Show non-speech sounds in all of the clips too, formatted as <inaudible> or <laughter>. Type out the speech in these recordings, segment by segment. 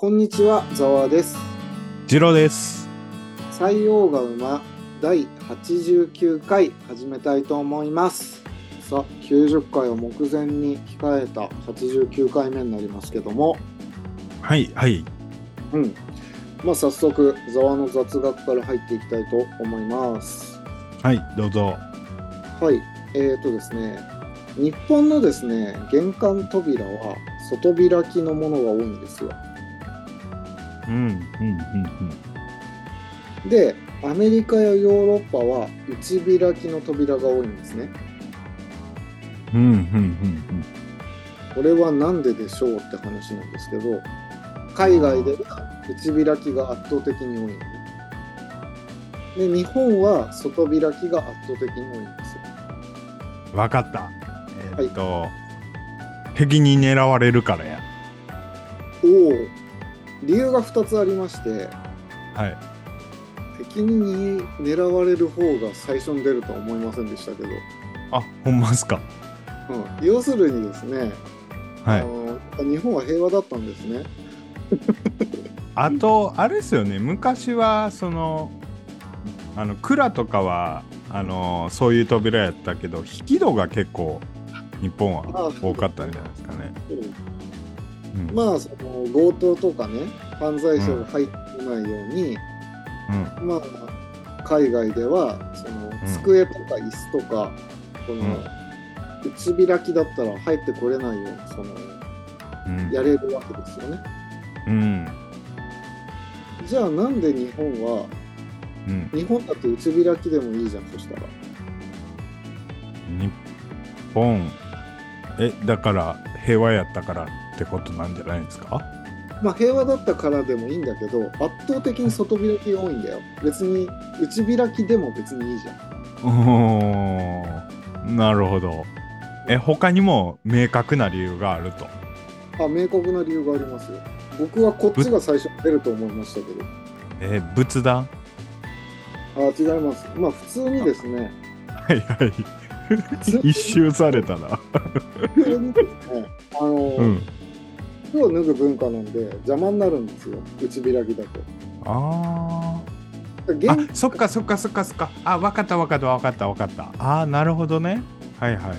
こんにちは、ざわです。次郎です。採用が馬第89回始めたいと思います。さあ、90回を目前に控えた89回目になりますけども、はい、はい。うん。まあ、早速、ざわの雑学から入っていきたいと思います。はい、どうぞ。はい。えーとですね、日本のですね、玄関扉は外開きのものが多いんですよ。で、アメリカやヨーロッパは内開きの扉が多いんですね。うん。うん、うん、うん、これは何ででしょうって話なんですけど、海外では内開きが圧倒的に多い。で、日本は外開きが圧倒的に多いんですよ。うん。わかった。えーっと、敵に狙われるからや。おお、理由が2つありまして、はい。敵に狙われる方が最初に出るとは思いませんでしたけど、あ、ほんまっすか。うん、要するにですね、はい。あの日本は平和だったんですね。<laughs> あと、あれですよね、昔は、その、あの、蔵とかは、あの、そういう扉やったけど、引き戸が結構、日本は多かったんじゃないですかね。うん。まあその強盗とかね犯罪者が入ってこないように、うん。まあ海外ではその机とか椅子とか、この内開きだったら入ってこれないようにそのうん。やれるわけですよね。うん。じゃあなんで日本はうん。日本だって内開きでもいいじゃんそしたら。日本えだから平和やったからってことなんじゃないですか？まあ平和だったからでもいいんだけど圧倒的に外開きが多いんだよ。別に内開きでも別にいいじゃん。おーなるほどえ他にも明確な理由があると？あ明確な理由がありますよ。僕はこっちが最初に出ると思いましたけど。え仏壇？あ違います。まあ普通にですね、はいはい一周されたな普通にですね、あの、うん服を脱ぐ文化なんで邪魔になるんですよ、内開きだと。ああそっかそっかそっかそっか。あわかったわかったわかったわかった。あーなるほどね。はいはいはいは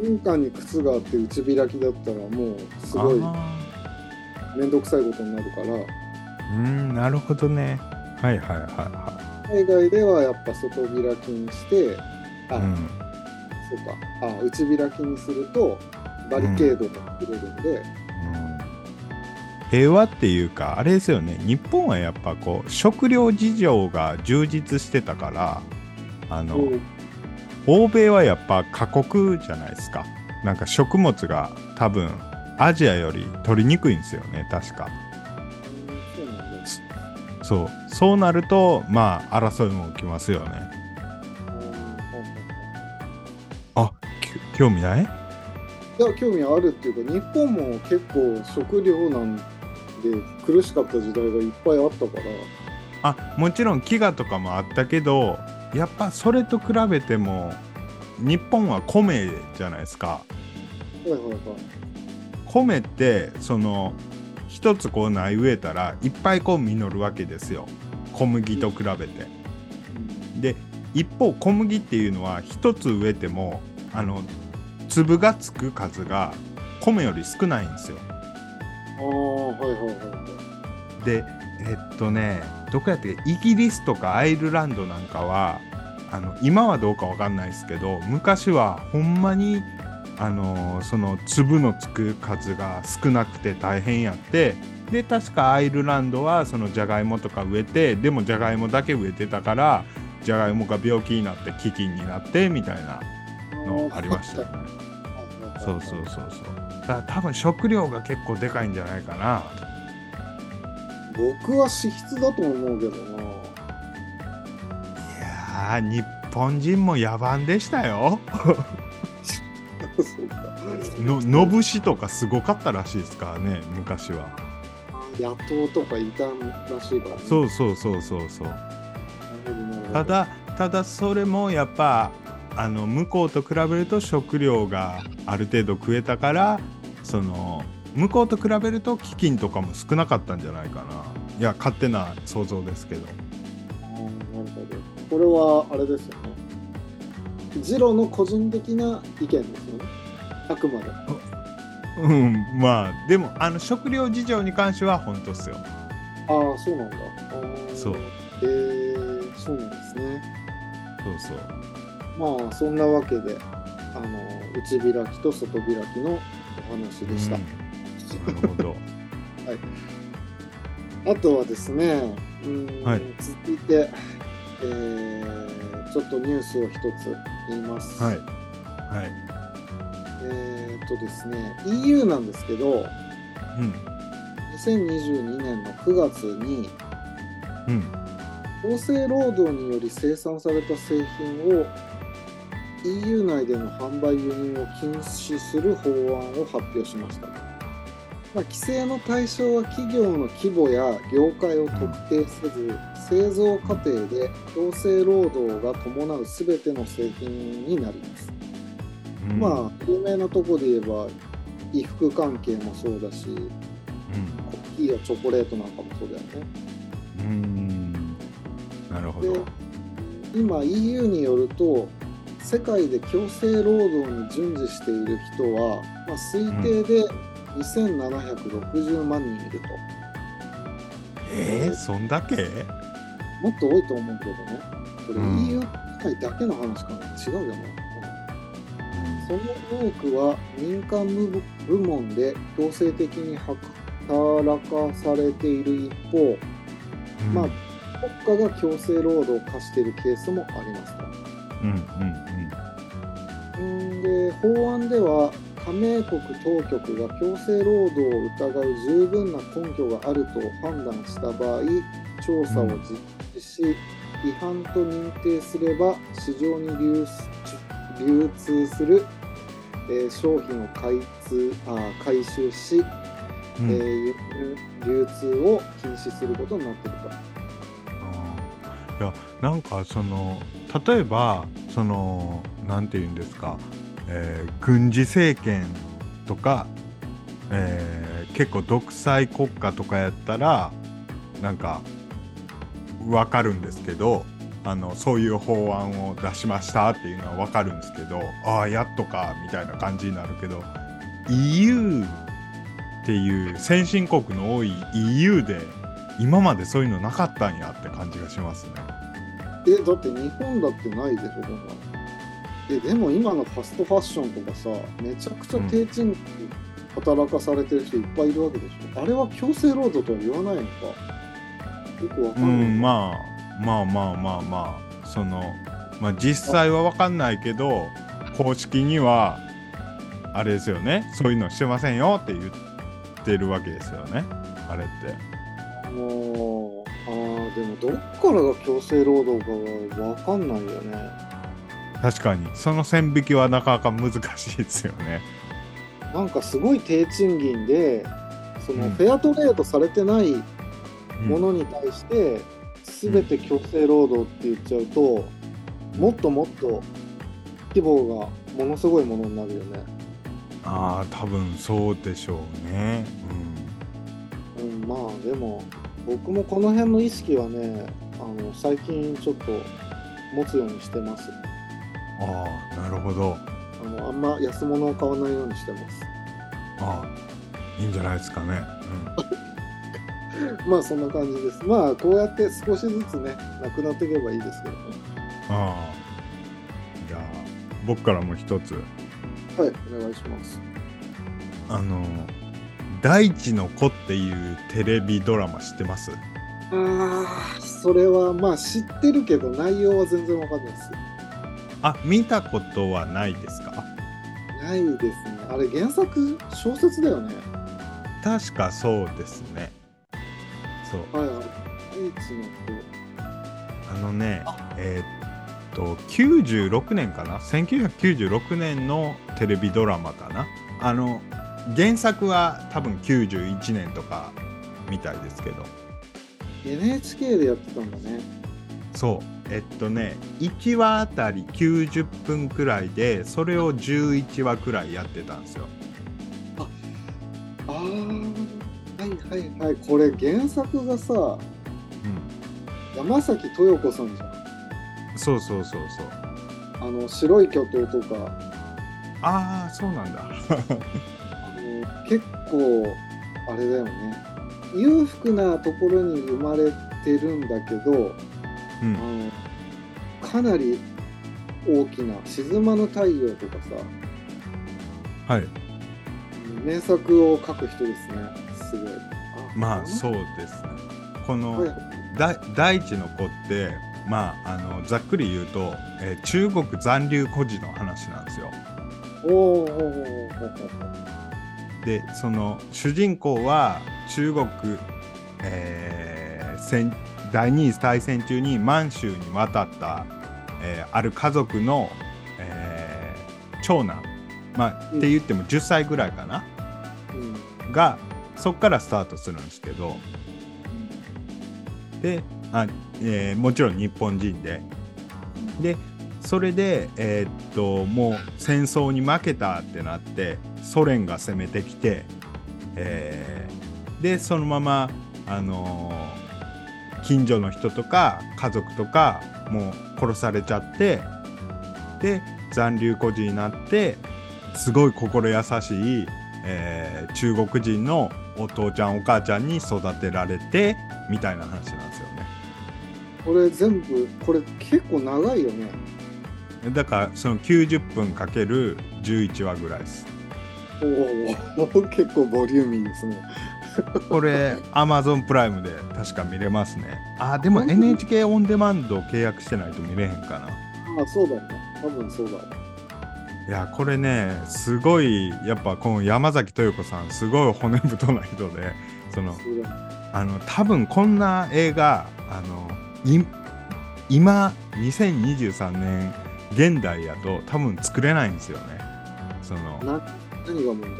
い。玄関に靴があって内開きだったらもうすごいあ面倒くさいことになるから、ーうんなるほどね。はいはいはいは海外ではやっぱ外開きにして、あ、いうん。そうか、あ内開きにするとバリケードが作れるんで、平和っていうかあれですよね。日本はやっぱこう食料事情が充実してたからあの、うん。欧米はやっぱ過酷じゃないですか。なんか食物が多分アジアより取りにくいんですよね確か。そう。そう。なるとまあ争いも起きますよね。あき興味ない？いや興味あるっていうか日本も結構食料なんで苦しかった時代がいっぱいあったから。あもちろん飢餓とかもあったけどやっぱそれと比べても日本は米じゃないですか。はいはいはい。米ってその一つこう苗植えたらいっぱいこう実るわけですよ。小麦と比べて。で一方小麦っていうのは一つ植えてもあの粒がつく数が米より少ないんですよはいはいはいはいでえっとねどこやってイギリスとかアイルランドなんかはあの今はどうかわかんないですけど昔はほんまにあのその粒のつく数が少なくて大変やってで確かアイルランドはそのじゃがいもとか植えてでもじゃがいもだけ植えてたからじゃがいもが病気になって飢饉になってみたいなのありましたよね。そうそうそうそう。だ多分食料が結構でかいんじゃないかな。僕は脂質だと思うけどないやー日本人も野蛮でしたよ。<laughs> ののぶしとかすごかったらしいですからね昔は。野党とかいたらしいからねそうそうそうそうそう。ただただそれもやっぱあの向こうと比べると食料がある程度食えたからその向こうと比べると飢饉とかも少なかったんじゃないかないや勝手な想像ですけどなるほど。これはあれですよね。ジロの個人的な意見ですよね。あくまで。うんまあでもあの食料事情に関しては本当っすよああ、そうなんだ。そう。えー、そうなんですね。そうそうまあ、そんなわけで、あの、内開きと外開きのお話でした。うん。なるほど。あとはですね、うーんはい。続いて、えーちょっとニュースを一つ言います。はい。はい。えーっとですね、EU なんですけど、うん。2022年の9月に、うん。厚生労働により生産された製品を EU 内での販売輸入を禁止する法案を発表しました。まあ、規制の対象は企業の規模や業界を特定せず、製造過程で強制労働が伴うすべての製品になります。うんまあ、有名なとこで言えば、衣服関係もそうだし、うんコーヒーやチョコレートなんかもそうだよね。うーんなるほでど。今 EU によると世界で強制労働に準じしている人は、まあ、推定で2760万人いると、えー、そんだけ？もっと多いと思うけどね。これうん。EU 界だけの話かな？違うよな、その多くは民間部部門で強制的に働かされている一方うん。まあ国家が強制労働を課しているケースもありますと。うんんで法案では加盟国当局が強制労働を疑う十分な根拠があると判断した場合調査を実施し、違反と認定すれば市場に流通する、えー商品を開通あ回収し、うん。うんえー流通を禁止することになっていると。いやなんかその例えばそのなんて言うんですか、えー軍事政権とか、えー結構独裁国家とかやったらなんか分かるんですけどあのそういう法案を出しましたっていうのは分かるんですけどああやっとかみたいな感じになるけど EU っていう先進国の多い EU で今までそういうのなかったんやって感じがしますね。えだって日本だってないでしょえでも今のファストファッションとかさめちゃくちゃ低賃金働かされてる人いっぱいいるわけでしょ、あれは強制労働とは言わないのか。よくわかない、うんん、まあまあまあまあまあその、まあ、実際は分かんないけど公式にはあれですよね。そういうのしてませんよって言ってるわけですよね。あれって。あのーあーでもどっからが強制労働かがわかんないよね確かにその線引きはなかなか難しいですよね。なんかすごい低賃金でそのうんフェアトレードされてないうんものに対して全て強制労働って言っちゃうと、もっともっと規模がものすごいものになるよね。ああ多分そうでしょうね。うん、まあでも僕もこの辺の意識はねあの最近ちょっと持つようにしてます。うん、ああなるほど。あのあんま安物を買わないようにしてます。ああいいんじゃないですかね。<laughs> まあそんな感じです。まあこうやって少しずつねなくなっていけばいいですけどね。うん、ああじゃあ僕からも一つはいお願いします。あの大地の子っていうテレビドラマ知ってます？ああそれはまあ知ってるけど内容は全然わかんないです。あ見たことはないですか？ないですね。あれ原作小説だよね。確かそうですねそうはいはい。唯一のあのねえーっと96年かな？1996年のテレビドラマかな？あの原作は多分91年とかみたいですけど NHK でやってたんだね。そうえっとね1話あたり90分くらいでそれを11話くらいやってたんですよ。あはいはいこれ原作がさうん。山崎豊子さんじゃん。そうそうそうそう。あの白い巨塔とか。ああそうなんだ。あの結構あれだよね。裕福なところに生まれてるんだけどうん。あのかなり大きな「静まぬ太陽」とかさはい。名作を書く人ですねすごい。まあそうですね。この、はい。だ大地の子ってまああのざっくり言うと、えー中国残留孤児の話なんですよ。おーおーでその主人公は中国、えー戦第二次大戦中に満州に渡った、えーある家族の、えー長男、まあ、うんって言っても10歳ぐらいかな、うん。がそこからスタートするんですけど。であ、えーもちろん日本人で。でそれで、えーっともう戦争に負けたってなってソ連が攻めてきて、えーでそのまま、あのー近所の人とか家族とかもう殺されちゃってで残留孤児になってすごい心優しい、えー中国人のお父ちゃんお母ちゃんに育てられてみたいな話なんですよね。これ全部これ結構長いよねだからその90分かける11話ぐらいです。おお結構ボリューミーですね <laughs> これ Amazon プライムで確か見れますね。あでも NHK オンデマンド契約してないと見れへんかな。あそうだよね多分そうだよいやこれねすごいやっぱこの山崎豊子さんすごい骨太な人でそのあの多分こんな映画あのい今2023年現代やと多分作れないんですよね。そのな何が問題？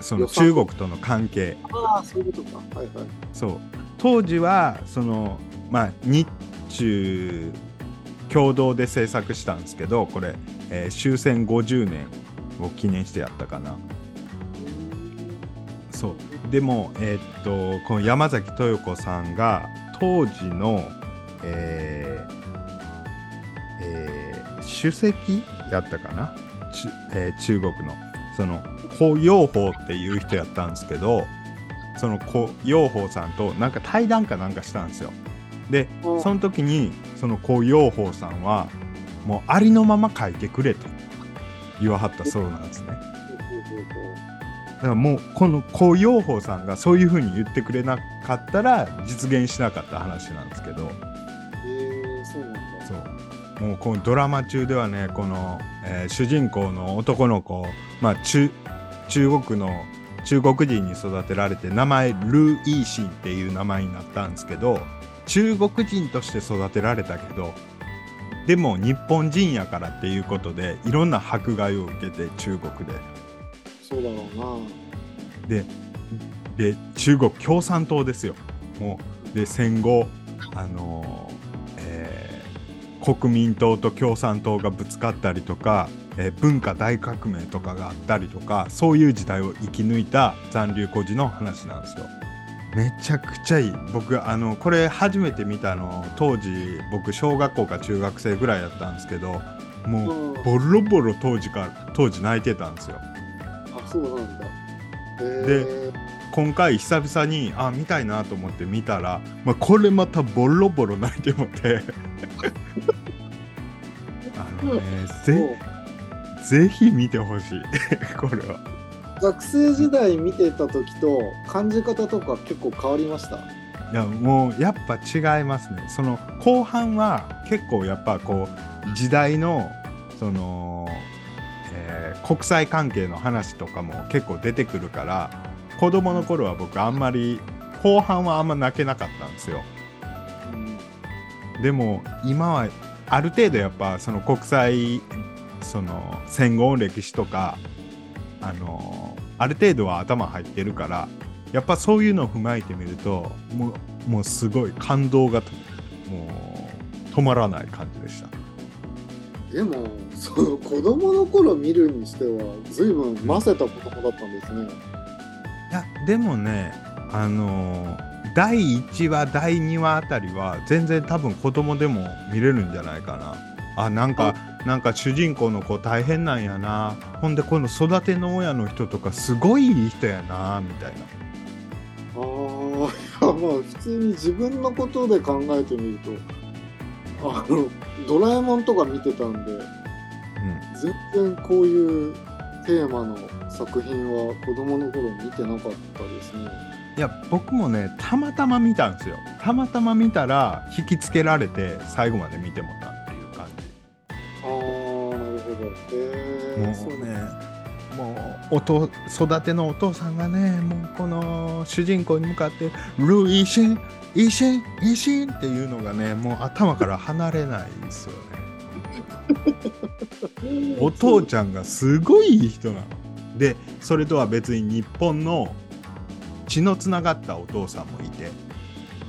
その中国との関係。ああそういうことか。はいはい。そう。当時はそのまあ日中共同で制作したんですけどこれ、えー終戦50年を記念してやったかな。そう。でもえーっとこの山崎豊子さんが当時のえーえー主席やったかな、ちえー中国の。その胡陽鳳っていう人やったんですけどその胡陽鳳さんとなんか対談かなんかしたんですよ。でうんその時にその胡陽鳳さんはもうありのまま書いてくれと言わはったそうなんですね。だからもうこの胡陽鳳さんがそういうふうに言ってくれなかったら実現しなかった話なんですけどへえそうなんだそうもうこのドラマ中ではねこの、えー主人公の男の子、まあ、中中国の中国人に育てられて名前ルー・イーシンっていう名前になったんですけど中国人として育てられたけどでも日本人やからっていうことでいろんな迫害を受けて中国で。そうだろうなでで中国共産党ですよもうで戦後あのーえー国民党と共産党がぶつかったりとか、えー文化大革命とかがあったりとかそういう時代を生き抜いた残留孤児の話なんですよ。めちゃくちゃいい。僕あのこれ初めて見たの当時僕小学校か中学生ぐらいだったんですけどもううん。ボロボロ当時から当時泣いてたんですよ。あそうなんだ。へでえ今回久々にあ見たいなと思って見たら、まあ、これまたボロボロ泣いてもて。<laughs> あのねぜぜひ見てほしい。<laughs> これは。学生時代見てた時と感じ方とか結構変わりました？いやもうやっぱ違いますね。その後半は結構やっぱこう時代のその、えー国際関係の話とかも結構出てくるから子供の頃は僕あんまり後半はあんま泣けなかったんですよ。うん。でも今はある程度やっぱその国際その戦後の歴史とかあのある程度は頭入ってるからやっぱそういうのを踏まえてみるともうもうすごい感動がともう止まらない感じでした。でもその子供の頃見るにしては随分ませた子供だったんですね、いやでもねあのー第1話第2話あたりは全然多分子供でも見れるんじゃないかなあなんかなんか主人公の子大変なんやな。ほんでこの育ての親の人とかすごいいい人やなみたいな。ああ、いやまあ普通に自分のことで考えてみると、あの、ドラえもんとか見てたんで、うん。全然こういうテーマの作品は子供の頃見てなかったですね。いや僕もねたまたま見たんですよ。たまたま見たら引きつけられて最後まで見てもらえもそううねもうおと育てのお父さんがねもうこの主人公に向かって「ルイシンイシンイシン」っていうのがねもう頭から離れないですよね。<laughs> お父ちゃんがすごいいい人なの。でそれとは別に日本の血のつながったお父さんもいて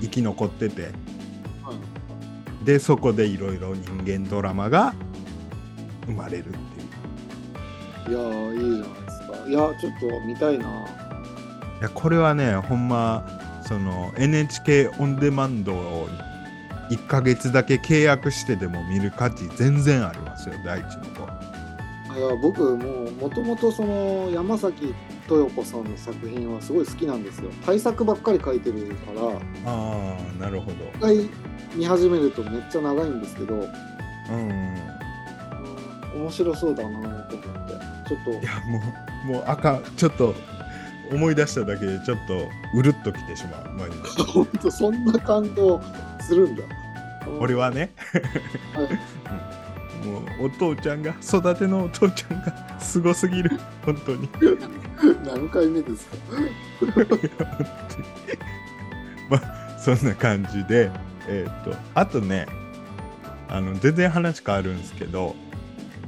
生き残ってて。はい。でそこでいろいろ人間ドラマが生まれるっていう。いやー、いいじゃないですか。いや、ちょっと見たいな。いやこれはねほんまその NHK オンデマンドを1ヶ月だけ契約してでも見る価値全然ありますよ第一の子いや僕もうもともとその山崎豊子さんの作品はすごい好きなんですよ。対策ばっかり書いてるから。ああなるほど。一回見始めるとめっちゃ長いんですけど、うん、うん面白そうだなと思って。ちょっと。いやもうもうあかんちょっと思い出しただけでちょっとうるっときてしまうマジで本当そんな感動するんだ。俺はね、はい。もうお父ちゃんが育てのお父ちゃんがすごすぎる。本当に。<laughs> 何回目ですか？まあそんな感じでえっ、とあとねあの全然話変わるんですけど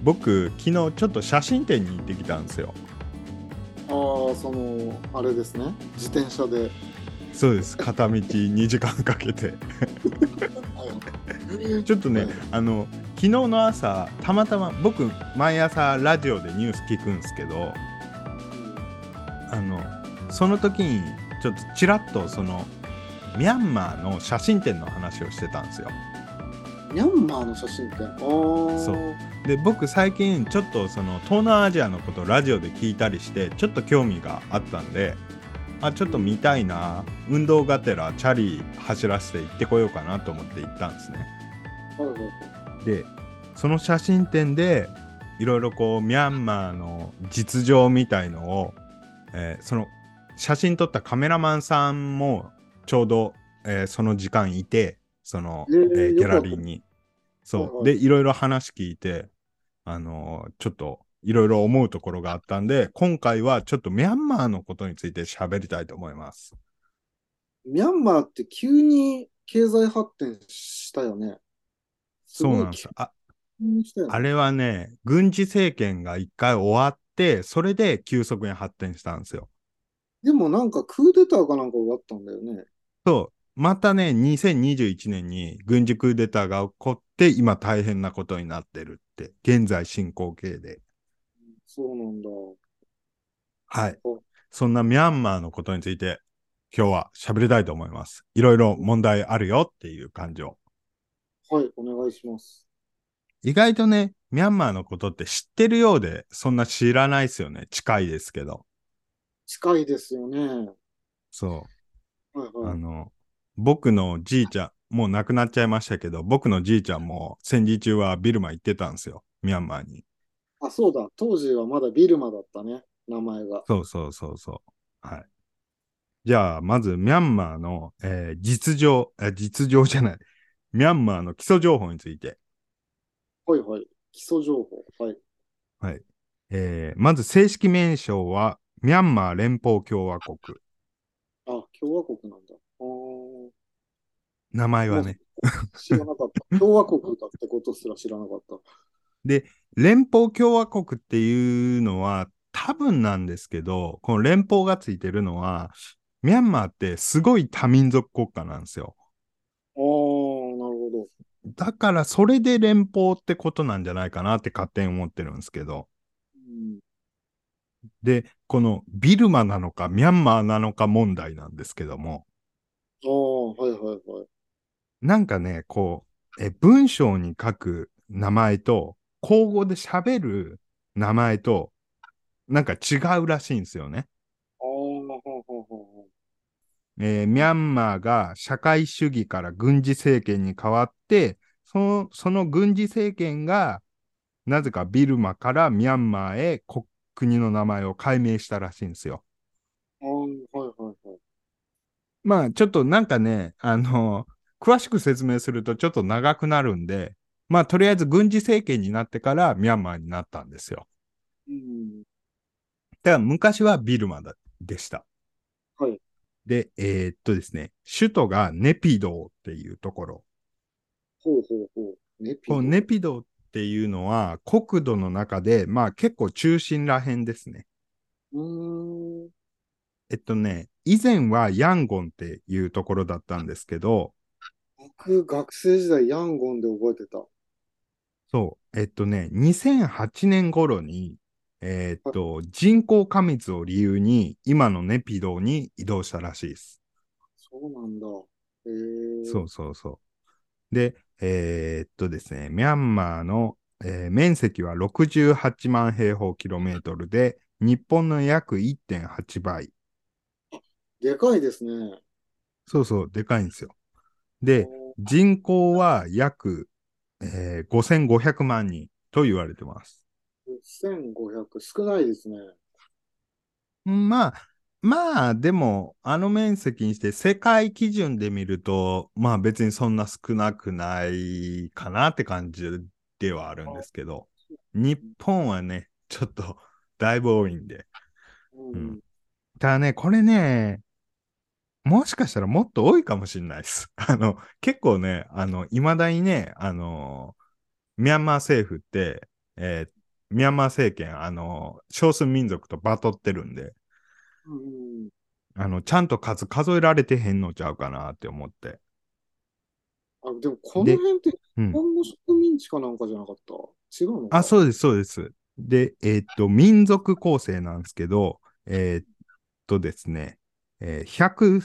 僕昨日ちょっと写真展に行ってきたんですよ。ああそのあれですね。自転車で。そうです。片道2時間かけて。はい。ちょっとね、はい。あの昨日の朝たまたま僕毎朝ラジオでニュース聞くんですけどあのその時にちょっとちらっとそのミャンマーの写真展の話をしてたんですよ。ミャンマーの写真展そう。で僕最近ちょっとその東南アジアのことをラジオで聞いたりしてちょっと興味があったんであちょっと見たいな。運動がてらチャリ走らせて行ってこようかなと思って行ったんですね。でその写真展でいろいろこうミャンマーの実情みたいのを、えーその写真撮ったカメラマンさんもちょうど、えーその時間いてその、えーえーギャラリーに。そう、でいろいろ話聞いてあのーちょっといろいろ思うところがあったんで今回はちょっとミャンマーのことについて喋りたいと思います。ミャンマーって急に経済発展したよね。そうなんです。ああれはね、軍事政権が一回終わって、それで急速に発展したんですよ。でもなんかクーデターかなんかがあったんだよね。そう。またね、2021年に軍事クーデターが起こって、今大変なことになってるって、現在進行形で。そうなんだ。はいお。そんなミャンマーのことについて、今日は喋りたいと思います。いろいろ問題あるよっていう感情。はい、お願いします。意外とね、ミャンマーのことって知ってるようで、そんな知らないですよね。近いですけど。近いですよね。そう。はいはい。あの、僕のじいちゃん、もう亡くなっちゃいましたけど、僕のじいちゃんも戦時中はビルマ行ってたんですよ。ミャンマーに。あ、そうだ。当時はまだビルマだったね。名前が。そうそうそうそう。はい。じゃあ、まず、ミャンマーの、えー実情、え実情じゃない。ミャンマーの基礎情報について。はいはい。基礎情報。はい。はい。えーまず、正式名称は、ミャンマー連邦共和国。あ、共和国なんだ。名前はね。知らなかった。<laughs> 共和国だってことすら知らなかった。連邦共和国っていうのは多分なんですけど、この連邦がついてるのは、ミャンマーってすごい多民族国家なんですよ。ああ、なるほど。だからそれで連邦ってことなんじゃないかなって勝手に思ってるんですけど。うん、で、このビルマなのかミャンマーなのか問題なんですけども、ああ、はいはいはい。なんかね、こう、え文章に書く名前と、口語で喋る名前と、なんか違うらしいんですよね。えーミャンマーが社会主義から軍事政権に変わって、そのその軍事政権が、なぜかビルマからミャンマーへ国国の名前を改名したらしいんですよ。はいはいはい。まあ、ちょっとなんかね、あの、詳しく説明するとちょっと長くなるんで、まあ、とりあえず軍事政権になってからミャンマーになったんですよ。うん。だから昔はビルマだでした。はい。で、えーっとですね、首都がネピドーっていうところ。ほうほうほう。ネピドこのネピドーっていうのは国土の中で、まあ結構中心ら辺ですね。うーん。えっとね、以前はヤンゴンっていうところだったんですけど、僕、学生時代、ヤンゴンで覚えてた。そう、えっとね、2008年頃に、えーっと、人口過密を理由に今のネピドーに移動したらしいです。そうなんだ。へえ。そうそうそう。で、えーっとですね、ミャンマーの、えー面積は68万平方キロメートルで、日本の約1.8倍。でかいですね。そうそう、でかいんですよ。で、人口は約、えー5500万人と言われてます。1500、少ないですね。まあ、まあ、でも、あの面積にして世界基準で見ると、まあ別にそんな少なくないかなって感じではあるんですけど、日本はね、ちょっとだいぶ多いんで。うん。うんただね、これね、もしかしたらもっと多いかもしれないです。<laughs> あの、結構ね、あの、未だにね、あの、ミャンマー政府って、えーミャンマー政権、あの、少数民族とバトってるんで、うん。あの、ちゃんと数数えられてへんのちゃうかなって思って。あ、でもこの辺って日うん。本の植民地かなんかじゃなかった？違うのかあ、そうです、そうです。で、えーっと、民族構成なんですけど、えーっとですね、えー100、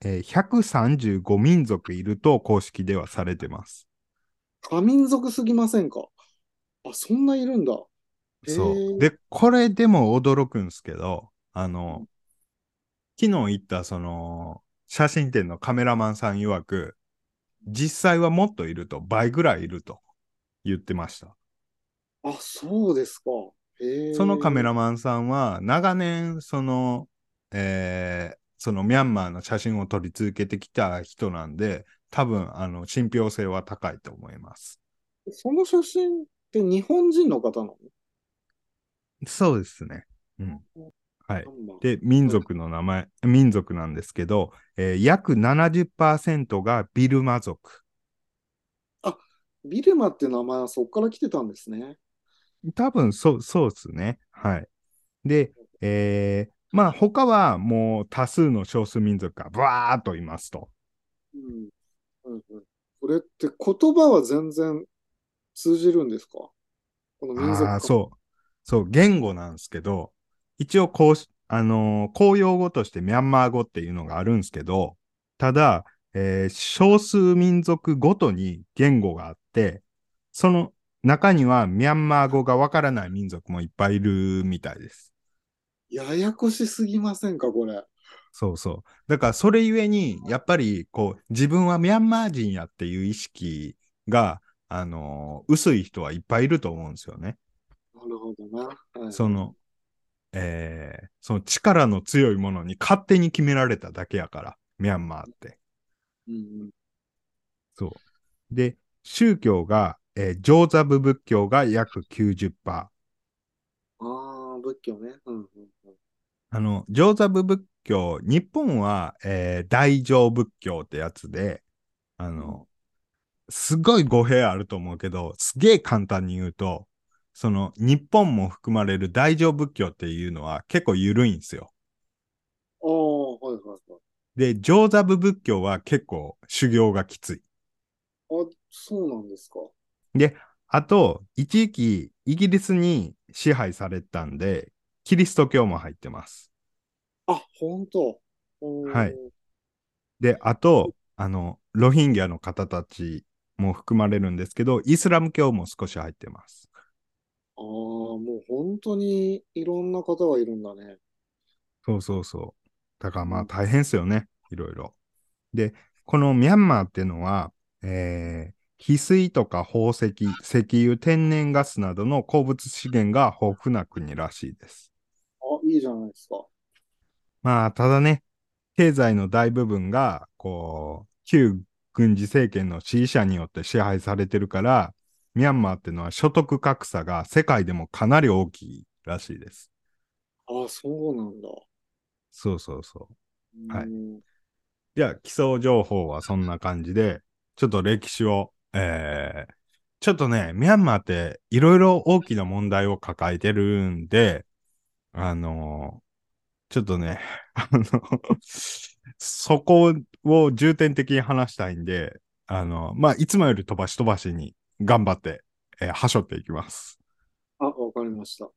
えー135民族いると公式ではされてます。多民族すぎませんか？あ、そんないるんだ。へそーう。で、これでも驚くんですけど、あの、昨日行ったその、写真展のカメラマンさん曰く、実際はもっといると、倍ぐらいいると言ってました。あ、そうですか。そのカメラマンさんは、長年、その、えーそのミャンマーの写真を撮り続けてきた人なんで、多分、あの、信憑性は高いと思います。その写真って日本人の方なの？そうですね。うん。はい。で、民族の名前、民族なんですけど、えー約70%がビルマ族。ビルマって名前はそこから来てたんですね。多分、そう、そうですね。はい。で、えーまあ、他はもう多数の少数民族がブワーっといますと。うん。うんうん、これって言葉は全然通じるんですか？この民族ああ、そう。そう、言語なんですけど、一応こうし、あのー公用語としてミャンマー語っていうのがあるんですけど、ただ、えー少数民族ごとに言語があって、その中にはミャンマー語がわからない民族もいっぱいいるみたいです。ややこしすぎませんかこれ。そうそう。だからそれゆえに、やっぱりこう、自分はミャンマー人やっていう意識が、あのー薄い人はいっぱいいると思うんですよね。なるほどな。はい、その、えーその力の強いものに勝手に決められただけやから、ミャンマーって。うんうん、そう。で、宗教が、えー、上座部仏教が約90%。ああ、仏教ね。うんうんうん、あの、上座部仏教、日本は、えー大乗仏教ってやつで、あの、すごい語弊あると思うけど、すげえ簡単に言うと、その、日本も含まれる大乗仏教っていうのは結構緩いんですよ。ああ、はいはいはい。で、上座部仏教は結構修行がきつい。あ、そうなんですか。で、あと、一時期イギリスに支配されたんで、キリスト教も入ってます。あ、本当。はい。で、あと、あの、ロヒンギャの方たちも含まれるんですけど、イスラム教も少し入ってます。ああ、もう本当にいろんな方がいるんだね。そうそうそう。だからまうんあ大変ですよね。いろいろ。で、このミャンマーっていうのは、えー、翡翠とか宝石、石油、天然ガスなどの鉱物資源が豊富な国らしいです。あ、いいじゃないですか。まあ、ただね、経済の大部分が、こう、旧軍事政権の支持者によって支配されてるから、ミャンマーっていうのは所得格差が世界でもかなり大きいらしいです。あ、そうなんだ。そうそうそう。はいうんじゃあ、基礎情報はそんな感じで、ちょっと歴史を、えー、ちょっとね、ミャンマーっていろいろ大きな問題を抱えてるんで、あのーちょっとね、<laughs> あの、そこを重点的に話したいんで、あの、まあ、いつもより飛ばし飛ばしに頑張って、えー、はしょっていきます。あ、わかりました。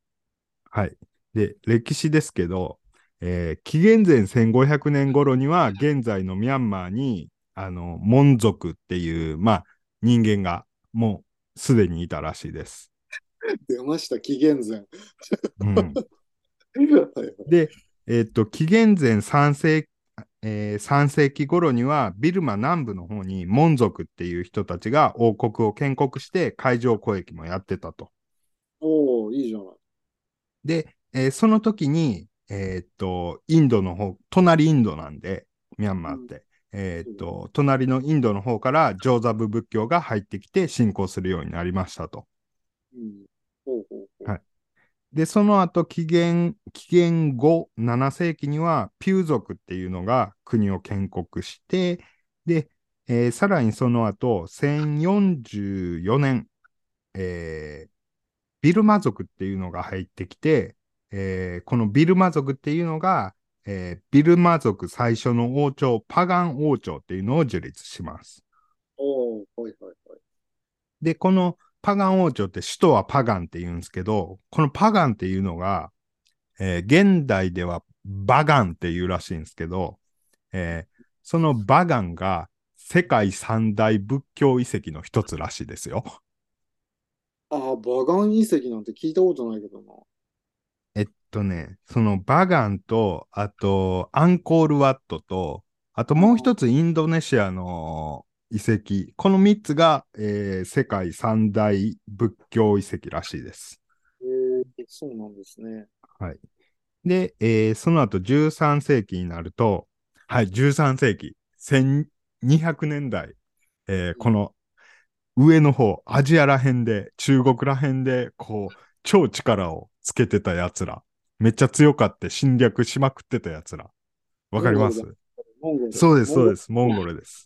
はい。で、歴史ですけど、えー紀元前1500年頃には、現在のミャンマーに、あの、モン族っていう、まあ、人間がもうすでにいたらしいです。出ました、紀元前。うん、で、えーっと、紀元前3世紀、えー3世紀頃には、ビルマ南部の方にモン族っていう人たちが王国を建国して海上交易もやってたと。おお、いいじゃない。で、えーその時に、えーっと、インドの方、隣インドなんで、ミャンマーって。えーっと、隣のインドの方からジョーザブ仏教が入ってきて信仰するようになりましたと。はい。で、その後、紀元、紀元後7世紀には、ピュー族っていうのが国を建国して、で、えーさらにその後、1044年、えービルマ族っていうのが入ってきて、えーこのビルマ族っていうのが、えービルマ族最初の王朝、パガン王朝っていうのを樹立します。おお、はいはいはい。で、このパガン王朝って首都はパガンって言うんですけど、このパガンっていうのが、えー現代ではバガンっていうらしいんですけど、えーそのバガンが世界三大仏教遺跡の一つらしいですよ。ああ、バガン遺跡なんて聞いたことないけどな。とね、そのバガンと、あとアンコールワットと、あともう一つインドネシアの遺跡、この三つが、えー世界三大仏教遺跡らしいです。えー、そうなんですね。はい。で、えーその後13世紀になると、はい、13世紀、1200年代、えーこの上の方、アジアら辺で、中国ら辺で、こう、超力をつけてた奴ら、めっちゃ強かって侵略しまくってた奴ら。わかります？そうです、そうす。です。モンゴルです。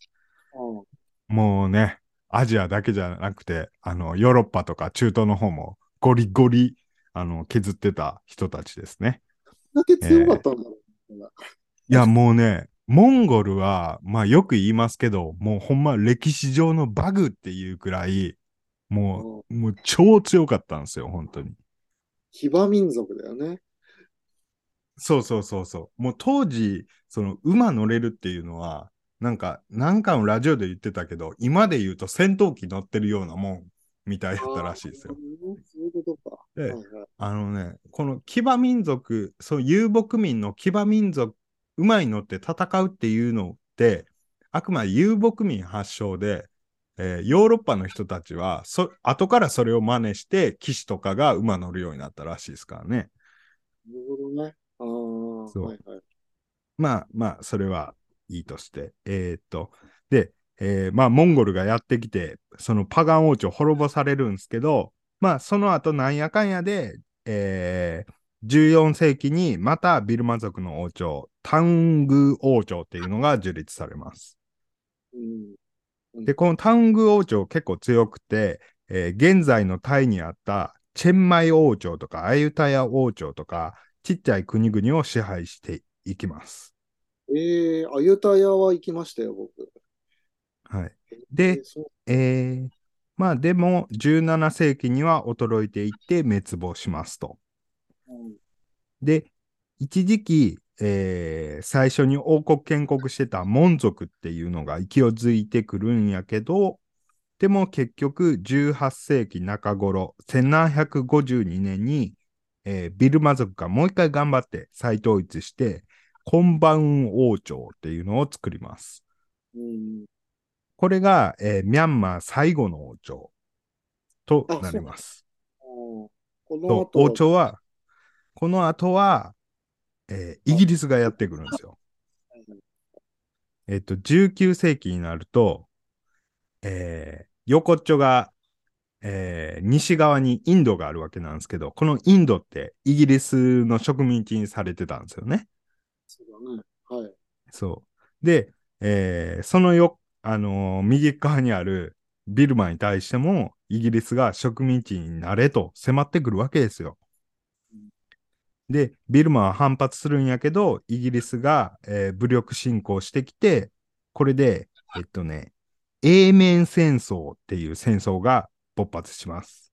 もうね、アジアだけじゃなくて、あの、ヨーロッパとか中東の方もゴリゴリ、あの、削ってた人たちですね。うんだけ強かったんだろうね。いや、もうね、モンゴルは、まあよく言いますけど、もうほんま歴史上のバグっていうくらい、もう、もう超強かったんですよ、本当に。騎馬民族だよね。そうそうそうそう。もう当時、その馬乗れるっていうのは、なんか、なんかのラジオで言ってたけど、今で言うと戦闘機乗ってるようなもんみたいだったらしいですよ。そういうことか。ではいはいあのね、この騎馬民族、そう遊牧民の騎馬民族、馬に乗って戦うっていうのって、あくまで遊牧民発祥で、えーヨーロッパの人たちはそ、後からそれを真似して、騎士とかが馬乗るようになったらしいですからね。なるほどね。そうはいはい。まあまあ、それはいいとして。えーっと、で、えーまあ、モンゴルがやってきて、そのパガン王朝滅ぼされるんですけど、まあ、その後なんやかんやで、えー14世紀にまたビルマ族の王朝、タング王朝っていうのが樹立されます。うん。で、このタング王朝結構強くて、えー現在のタイにあったチェンマイ王朝とかアユタヤ王朝とか、ちっちゃい国々を支配していきます。えー、アユタヤは行きましたよ、僕。はい。でえーまあでも17世紀には衰えていって滅亡しますと。うんで、一時期、えー最初に王国建国してた門族っていうのが勢いづいてくるんやけど、でも結局18世紀中頃、1752年に、えービルマ族がもう一回頑張って再統一して、コンバウン王朝っていうのを作ります。うん。これが、えーミャンマー最後の王朝となります。この王朝は、この後は、えーイギリスがやってくるんですよ。えっと、19世紀になると、えー横っちょが、えー西側にインドがあるわけなんですけど、このインドってイギリスの植民地にされてたんですよね。そうだね。はい。そう。で、えーそのよ、あのー右側にあるビルマに対しても、イギリスが植民地になれと迫ってくるわけですよ。で、ビルマは反発するんやけど、イギリスが、えー武力侵攻してきて、これで、えっとね、英面戦争っていう戦争が勃発します。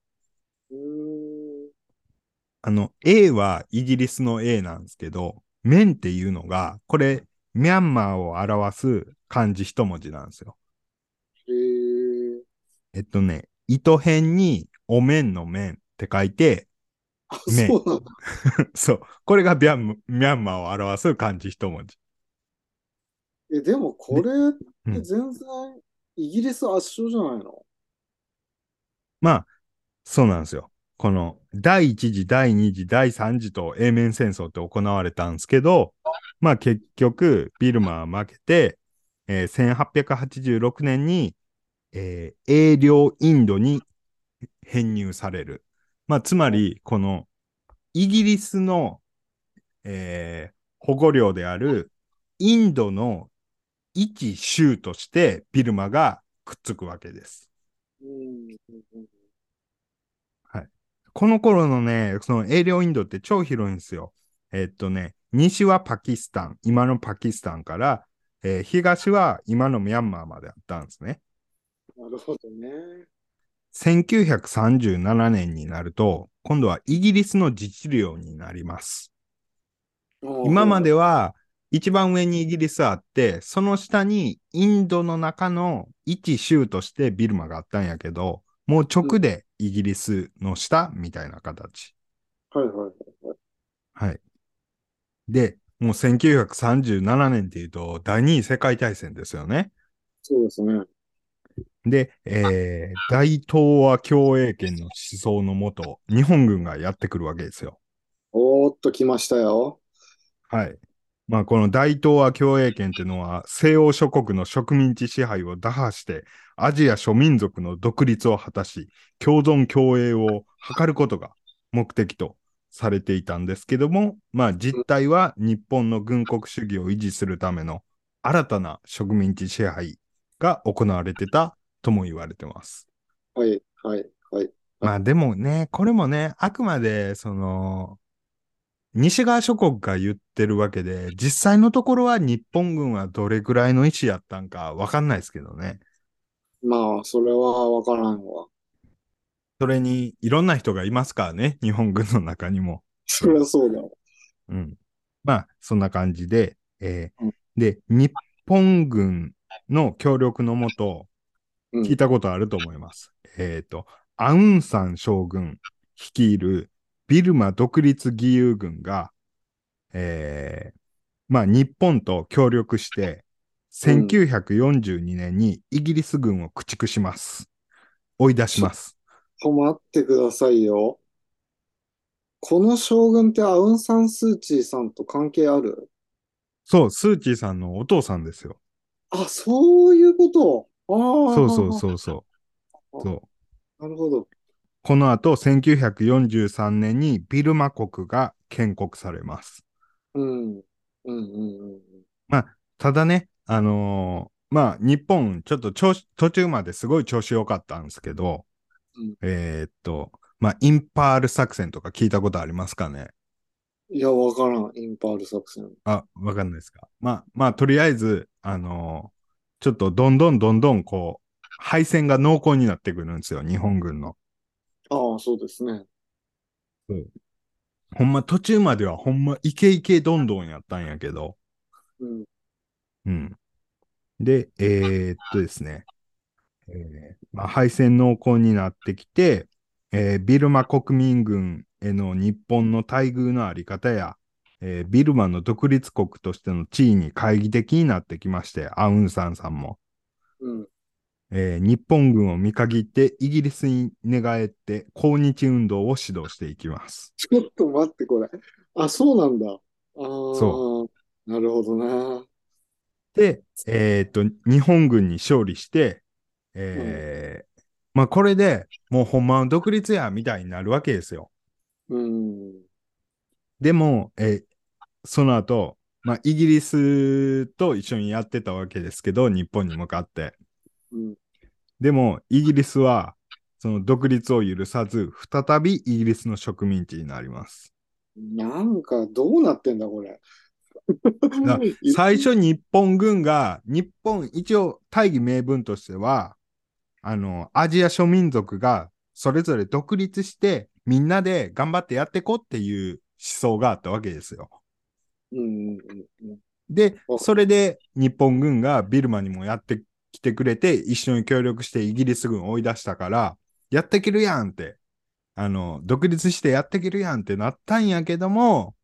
あの、A はイギリスの A なんですけど、面っていうのが、これ、ミャンマーを表す漢字一文字なんですよ。へえ。えっとね、糸辺にお面の面って書いて、あ、ねそう。<laughs> そう。これがミャンミャンマーを表す漢字一文字。え、でもこれっうんて全然イギリス圧勝じゃないの？まあ、そうなんですよ。この第一次、第二次、第三次と英面戦争って行われたんですけど、まあ結局、ビルマは負けて、えー1886年に、えー英領インドに編入される。まあつまり、このイギリスの、えー保護領であるインドの一州としてビルマがくっつくわけです。うん。この頃のね、その英領インドって超広いんですよ。えっとね、西はパキスタン、今のパキスタンから、えー東は今のミャンマーまであったんですね。なるほどね。1937年になると、今度はイギリスの自治領になります。今までは一番上にイギリスあって、その下にインドの中の一州としてビルマがあったんやけど、もう直でイギリスの下みたいな形。はいはいはいはい。はい。で、もう1937年っていうと第二次世界大戦ですよね。そうですね。で、えー、大東亜共栄圏の思想のもと、日本軍がやってくるわけですよ。おーっと来ましたよ。はい。まあ、この大東亜共栄圏っていうのは、西欧諸国の植民地支配を打破して、アジア諸民族の独立を果たし、共存共栄を図ることが目的とされていたんですけども、まあ、実態は日本の軍国主義を維持するための新たな植民地支配が行われてたとも言われてます。はいはいはい。まあでもね、これもね、あくまで、その、西側諸国が言ってるわけで、実際のところは日本軍はどれぐらいの意思やったんかわかんないですけどね。まあ、それはわからんわ。それに、いろんな人がいますからね、日本軍の中にも。そりゃそうだわ。うん。まあ、そんな感じで、えーうんで、日本軍の協力のもと、うん聞いたことあると思います。えっ、と、アウンサン将軍率いるビルマ独立義勇軍が、えーまあ、日本と協力して、1942年にイギリス軍を駆逐します。追い出します。止まってくださいよ。この将軍ってアウン・サン・スー・チーさんと関係あるそう、スーチーさんのお父さんですよ。あ、そういうこと。ああ。そうそうそうそう。そう。なるほど。この後、1943年にビルマ国が建国されます。うん。うんうんうんただね、あのーまあ、日本、ちょっと調子、途中まですごい調子良かったんですけど、うんえーっと、まあ、インパール作戦とか聞いたことありますかね？いや、わからん。インパール作戦。あ、わかんないですか？まあ、まあ、とりあえず、あのーちょっとどんどんどんどんこう、敗戦が濃厚になってくるんですよ、日本軍の。そうですね。ほんま途中まではほんまイケイケどんどんやったんやけど、うん。うん。で、えーっとですね、えーまあ、敗戦濃厚になってきて、えービルマ国民軍への日本の待遇のあり方や、えービルマの独立国としての地位に懐疑的になってきまして、アウンサンさんも。うん。えー日本軍を見限ってイギリスに寝返って抗日運動を指導していきます。ちょっと待って、これ。あ、そうなんだ。ああ、そなるほどな。で、えーっと、日本軍に勝利して、えーまあこれでもうほんまの独立やみたいになるわけですよ。うん。でも、えーその後、まあイギリスと一緒にやってたわけですけど、日本に向かって。うん。でも、イギリスはその独立を許さず、再びイギリスの植民地になります。なんか、どうなってんだ、これ。だ <laughs> 最初日本軍が、日本、一応大義名分としては、あの、アジア諸民族がそれぞれ独立して、みんなで頑張ってやっていこうっていう思想があったわけですよ。うんうんうんうん。でお、それで日本軍がビルマにもやってきてくれて、一緒に協力してイギリス軍を追い出したから、やっていけるやんって、あの、独立してやっていけるやんってなったんやけども、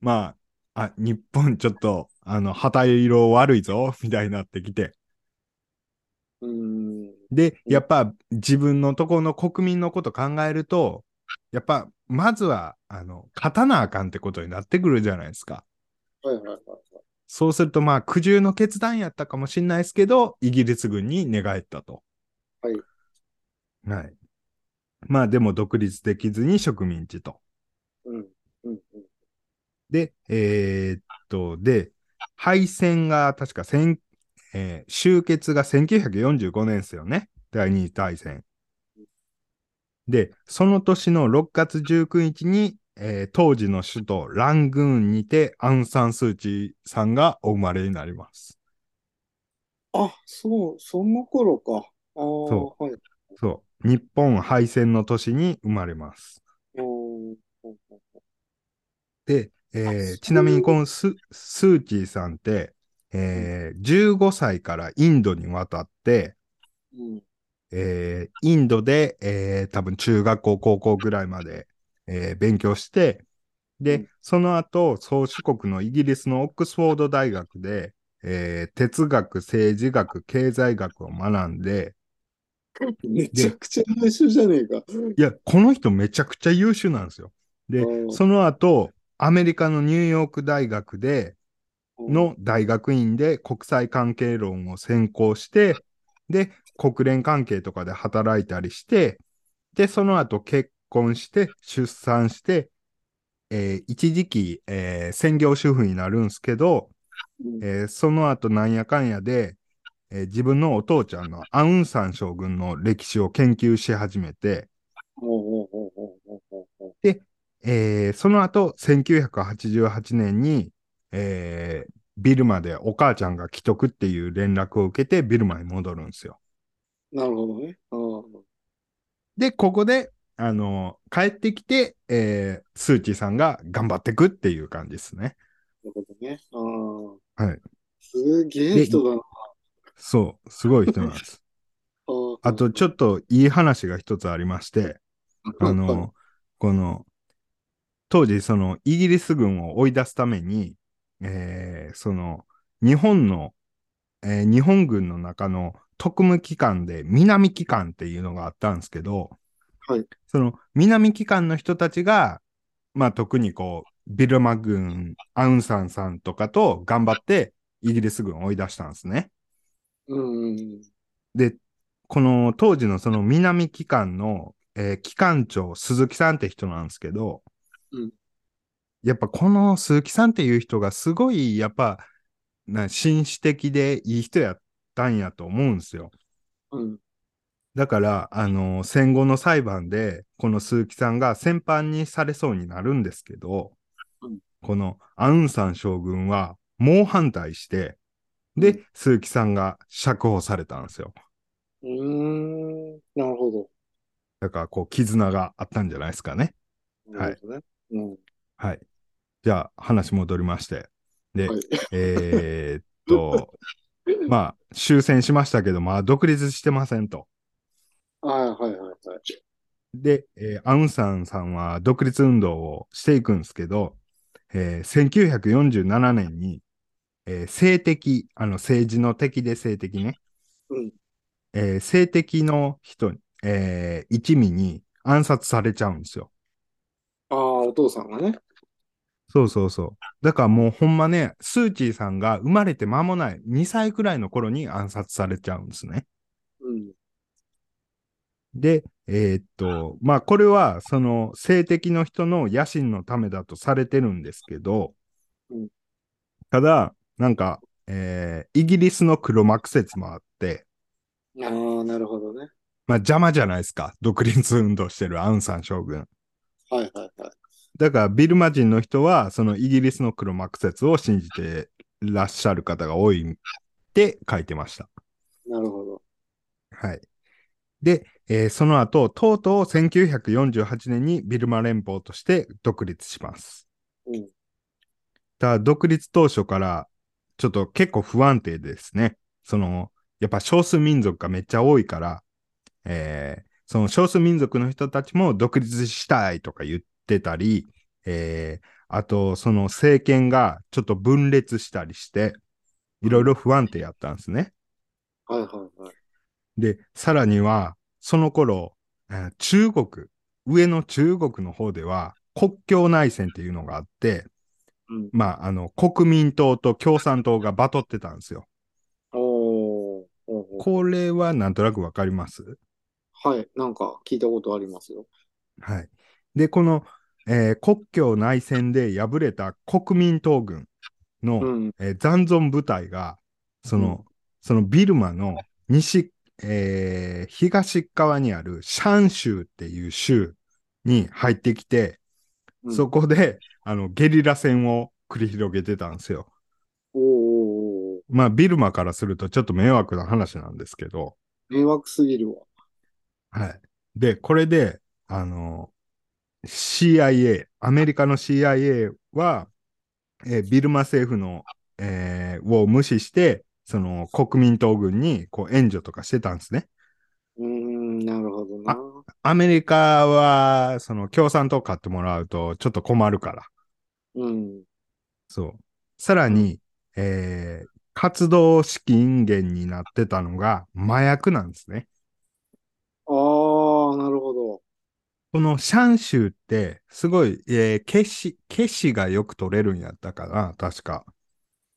まあ、あ、日本ちょっと、あの、旗色悪いぞ、みたいになってきて。うん。で、やっぱ自分のところの国民のこと考えると、やっぱ、まずは、あの、勝たなあかんってことになってくるじゃないですか。はいはいはいはい。そうすると、まあ、苦渋の決断やったかもしれないですけど、イギリス軍に寝返ったと。はい。はい。まあ、でも独立できずに植民地と。うん。うん。うん。で、えーっと、で、敗戦が確か千、えー終結が1945年ですよね。第二次大戦。で、その年の6月19日に、えー当時の首都ラングーンにてアウン・サン・スー・チーさんがお生まれになります。あ、そう、その頃か。ああ、そはい。そう。日本敗戦の年に生まれます。で、えあーちなみにこのススー・チーさんって、えー15歳からインドに渡って、うん。えーインドで、えー多分中学校、高校ぐらいまで、えー勉強して、で、うんその後、宗主国のイギリスのオックスフォード大学で、えー哲学、政治学、経済学を学んで、<laughs> めちゃくちゃ優秀じゃねえか。いや、この人めちゃくちゃ優秀なんですよ。でう、んその後、アメリカのニューヨーク大学で、の大学院で国際関係論を専攻して、で、国連関係とかで働いたりして、で、その後結婚して、出産して、えー一時期、えー専業主婦になるんですけど、うん、えーその後なんやかんやで、えー自分のお父ちゃんのアウンサン将軍の歴史を研究し始めて、ほうほうほうほうほうほうほうえーその後、1988年に、えービルマでお母ちゃんが既得っていう連絡を受けてビルマに戻るんですよ。なるほどね。あで、ここで、あの帰ってきて、えースーチーさんが頑張ってくっていう感じですね。なるほどね。ああ。はい。すげえ人だな。そう、すごい人なんです。<laughs> あと、ちょっといい話が一つありまして、あの、この、当時、その、イギリス軍を追い出すために、えーその、日本の、えー日本軍の中の特務機関で南機関っていうのがあったんですけど、はい。その南機関の人たちが、まあ特にこう、ビルマ軍、アウンサンさんとかと頑張ってイギリス軍を追い出したんですね。うんうん。で、この当時のその南機関の、えー機関長、鈴木さんって人なんですけど、うんやっぱこの鈴木さんっていう人がすごい、やっぱ、な紳士的でいい人やったんやと思うんですよ。うん。だから、あの戦後の裁判で、この鈴木さんが戦犯にされそうになるんですけど、うんこのアウンサン将軍は猛反対して、で、うん鈴木さんが釈放されたんですよ。うーん。なるほど。だから、こう、絆があったんじゃないですかね。なるほどね。うん。はい。じゃあ、話戻りまして。で、はい。えーっと、<laughs> まあ、終戦しましたけど、まあ、独立してませんと。はいはいはいはい。で、えーアウンサンさんは独立運動をしていくんですけど、えー1947年に、えー性的、あの政治の敵で性的ね、うん。えー性的の人、えー一味に暗殺されちゃうんですよ。ああ、お父さんがね。そうそうそう。だからもうほんまね、スーチーさんが生まれて間もない2歳くらいの頃に暗殺されちゃうんですね。うん。で、えーっと、まあこれはその性的の人の野心のためだとされてるんですけど、うんただ、なんか、えーイギリスの黒幕説もあって、ああ、なるほどね。まあ邪魔じゃないですか。独立運動してるアウンサン将軍。はいはいはい。だからビルマ人の人はそのイギリスの黒幕説を信じてらっしゃる方が多いって書いてました。なるほど。はい。で、えーその後、とうとう1948年にビルマ連邦として独立します。うん。ただ、独立当初からちょっと結構不安定ですね。その、やっぱ少数民族がめっちゃ多いから、えーその少数民族の人たちも独立したいとか言ってたり、えーあと、その政権がちょっと分裂したりして、いろいろ不安定やったんですね。はいはいはい。で、さらには、その頃、えー中国、上の中国の方では国境内戦っていうのがあって、うん。まあ、あの、国民党と共産党がバトってたんですよ。おこれはなんとなくわかります？はい。なんか聞いたことありますよ。はい。で、この、えー国境内戦で敗れた国民党軍の、うん。えー残存部隊が、その、そのビルマの西、えー東側にあるシャン州っていう州に入ってきて、うんそこで、あの、ゲリラ戦を繰り広げてたんですよ。まあ、ビルマからするとちょっと迷惑な話なんですけど、迷惑すぎるわ。はい。で、これで、あの、CIA、アメリカの CIA は、えービルマ政府の、えーを無視して、その国民党軍にこう援助とかしてたんですね。うーん、なるほどな。アメリカは、その共産党買ってもらうとちょっと困るから。うん。そう。さらに、えー活動資金源になってたのが麻薬なんですね。ああ、なるほど。このシャン州って、すごい、えー、消し、消しがよく取れるんやったかな、確か。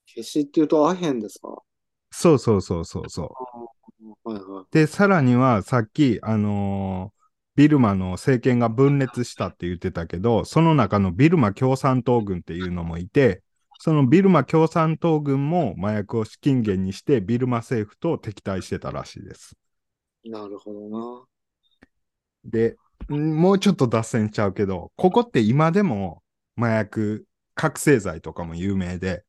消しっていうとアヘンですか？そうそうそうそうはいはい。で、さらには、さっき、あのービルマの政権が分裂したって言ってたけど、その中のビルマ共産党軍っていうのもいて、そのビルマ共産党軍も麻薬を資金源にして、ビルマ政府と敵対してたらしいです。なるほどな。で、んもうちょっと脱線しちゃうけど、ここって今でも麻薬、覚醒剤とかも有名で、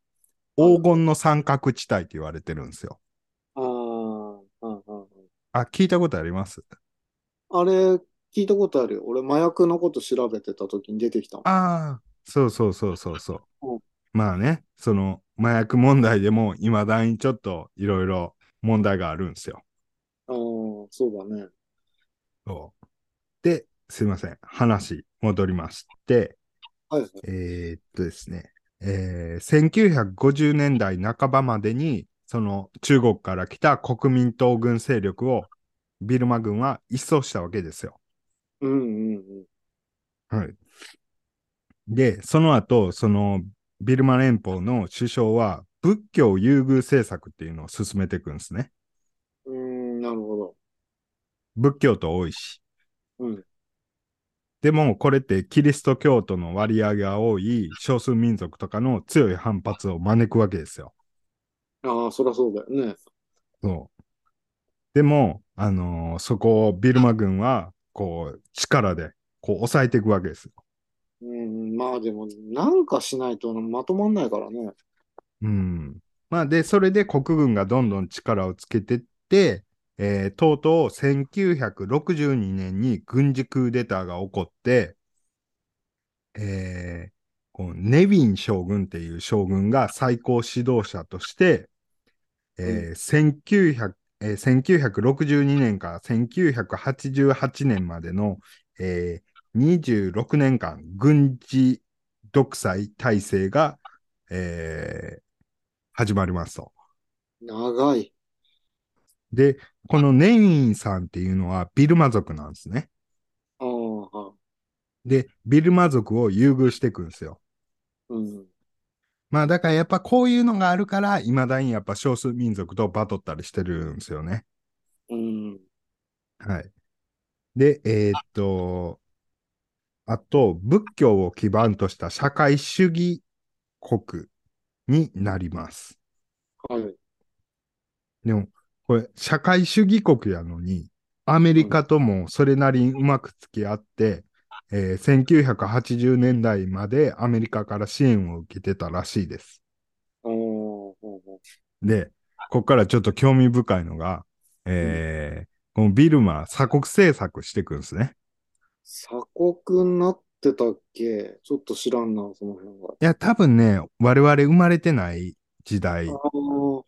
黄金の三角地帯って言われてるんですよ。ああ、うんうんうんあ、聞いたことあります？あれ、聞いたことあるよ。俺、麻薬のこと調べてた時に出てきたもん。ああ、そうそうそうそうそううん。まあね、その麻薬問題でも未だにちょっといろいろ問題があるんですよ。ああ、そうだね。そうで、すいません。話戻りまして、はいはい。えーっとですね、えー1950年代半ばまでに、その中国から来た国民党軍勢力をビルマ軍は一掃したわけですよ。うんうんうん。はい。で、その後、そのビルマ連邦の首相は仏教優遇政策っていうのを進めていくんですね。うーん、なるほど。仏教徒多いし。うん。でも、これってキリスト教徒の割合が多い少数民族とかの強い反発を招くわけですよ。ああ、そりゃそうだよね。そう。でも、あのーそこをビルマ軍は、こう、力で、こう、抑えていくわけですよ。うん、まあでも、なんかしないとまとまんないからね。うん。まあ、で、それで国軍がどんどん力をつけてって、えーとうとう1962年に軍事クーデターが起こって、えーこうネビン将軍っていう将軍が最高指導者として、えー1900えー1962年から1988年までの、えー26年間軍事独裁体制が、えー始まりますと。長い。で、このネビンさんっていうのはビルマ族なんですね。で、ビルマ族を優遇していくんですよ。い。うん。まあだからやっぱこういうのがあるから、未だにやっぱ少数民族とバトったりしてるんですよね。うん。はい。で、えーっと、あと、仏教を基盤とした社会主義国になります。はい。でも、これ、社会主義国やのに、アメリカともそれなりにうまく付き合って、えー1980年代までアメリカから支援を受けてたらしいです。で、ここからちょっと興味深いのが、えーこのビルマ鎖国政策していくんですね。鎖国になってたっけ？ちょっと知らんな、その辺は。いや、多分ね、我々生まれてない時代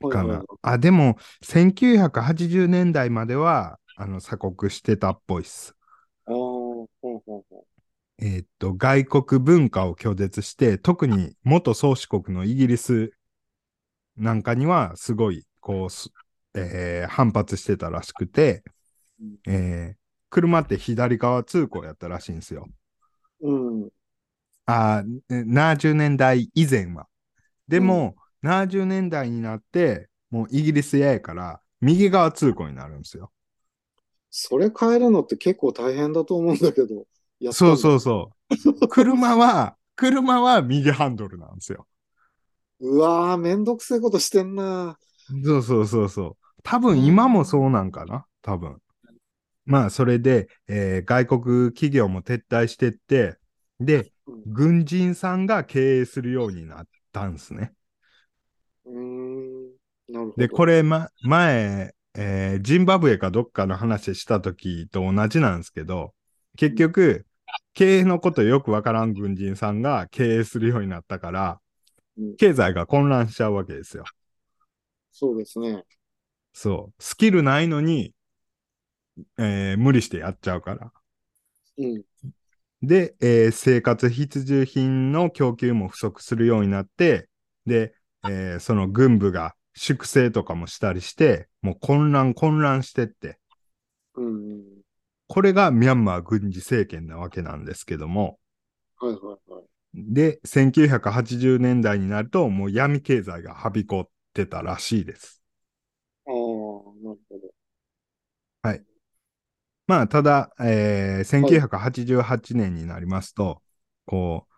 かな。あ、でも、1980年代までは、あの、鎖国してたっぽいっす。ああ、ほうほうほえーっと、外国文化を拒絶して、特に元宗主国のイギリスなんかには、すごい、こうす、えー反発してたらしくて、うんえー車って左側通行やったらしいんですよ。う。うん。あー、70年代以前は。でも、70年代になって、もうイギリスややから、右側通行になるんですよ。それ変えるのって結構大変だと思うんだけど。そうそうそう。車は、車は右ハンドルなんですよ。うわー、めんどくせえことしてんな。そうそうそうそう。多分今もそうなんかな？多分。まあ、それで、えー外国企業も撤退してって、で、うん軍人さんが経営するようになったんですね。うーん。なるほど。で、これ、ま、前、えージンバブエかどっかの話した時と同じなんですけど、結局、経営のことよくわからん軍人さんが経営するようになったからうん、経済が混乱しちゃうわけですよ。そうですね。そう。スキルないのに、えー無理してやっちゃうから。うん。で、えー生活必需品の供給も不足するようになって、で、えーその軍部が粛清とかもしたりして、もう混乱混乱してって、うん。これがミャンマー軍事政権なわけなんですけども、はいはいはい。で、1980年代になると、もう闇経済がはびこってたらしいです。ああ、なるほど。まあ、ただ、えー1988年になりますと、こう、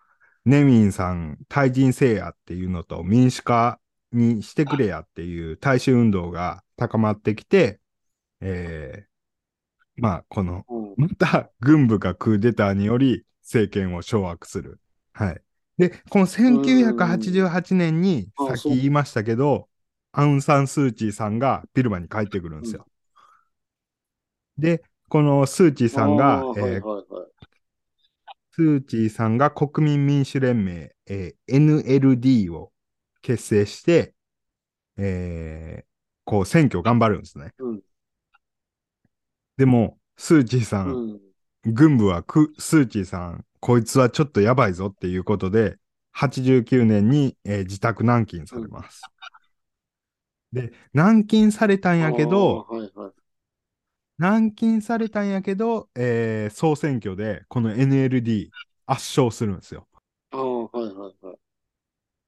ネミンさん、対人制やっていうのと民主化にしてくれやっていう大衆運動が高まってきて、えーまあ、この、うん。また軍部がクーデターにより政権を掌握する。はい。で、この1988年に、さっき言いましたけど、アウン・サン・スー・チーさんがビルマに帰ってくるんですよ。で、このスー・チーさんがあ、ーえーはいはいはい。スー・チーさんが国民民主連盟、えー NLD を結成して、えーこう選挙頑張るんですね。うん。でも、スー・チーさん、うん。軍部はクスー・チーさん、こいつはちょっとやばいぞっていうことで、89年に、えー自宅軟禁されます。で、軟禁されたんやけど、はいはい。軟禁されたんやけど、えー総選挙でこの NLD 圧勝するんですよ。ああ、はいはいはい。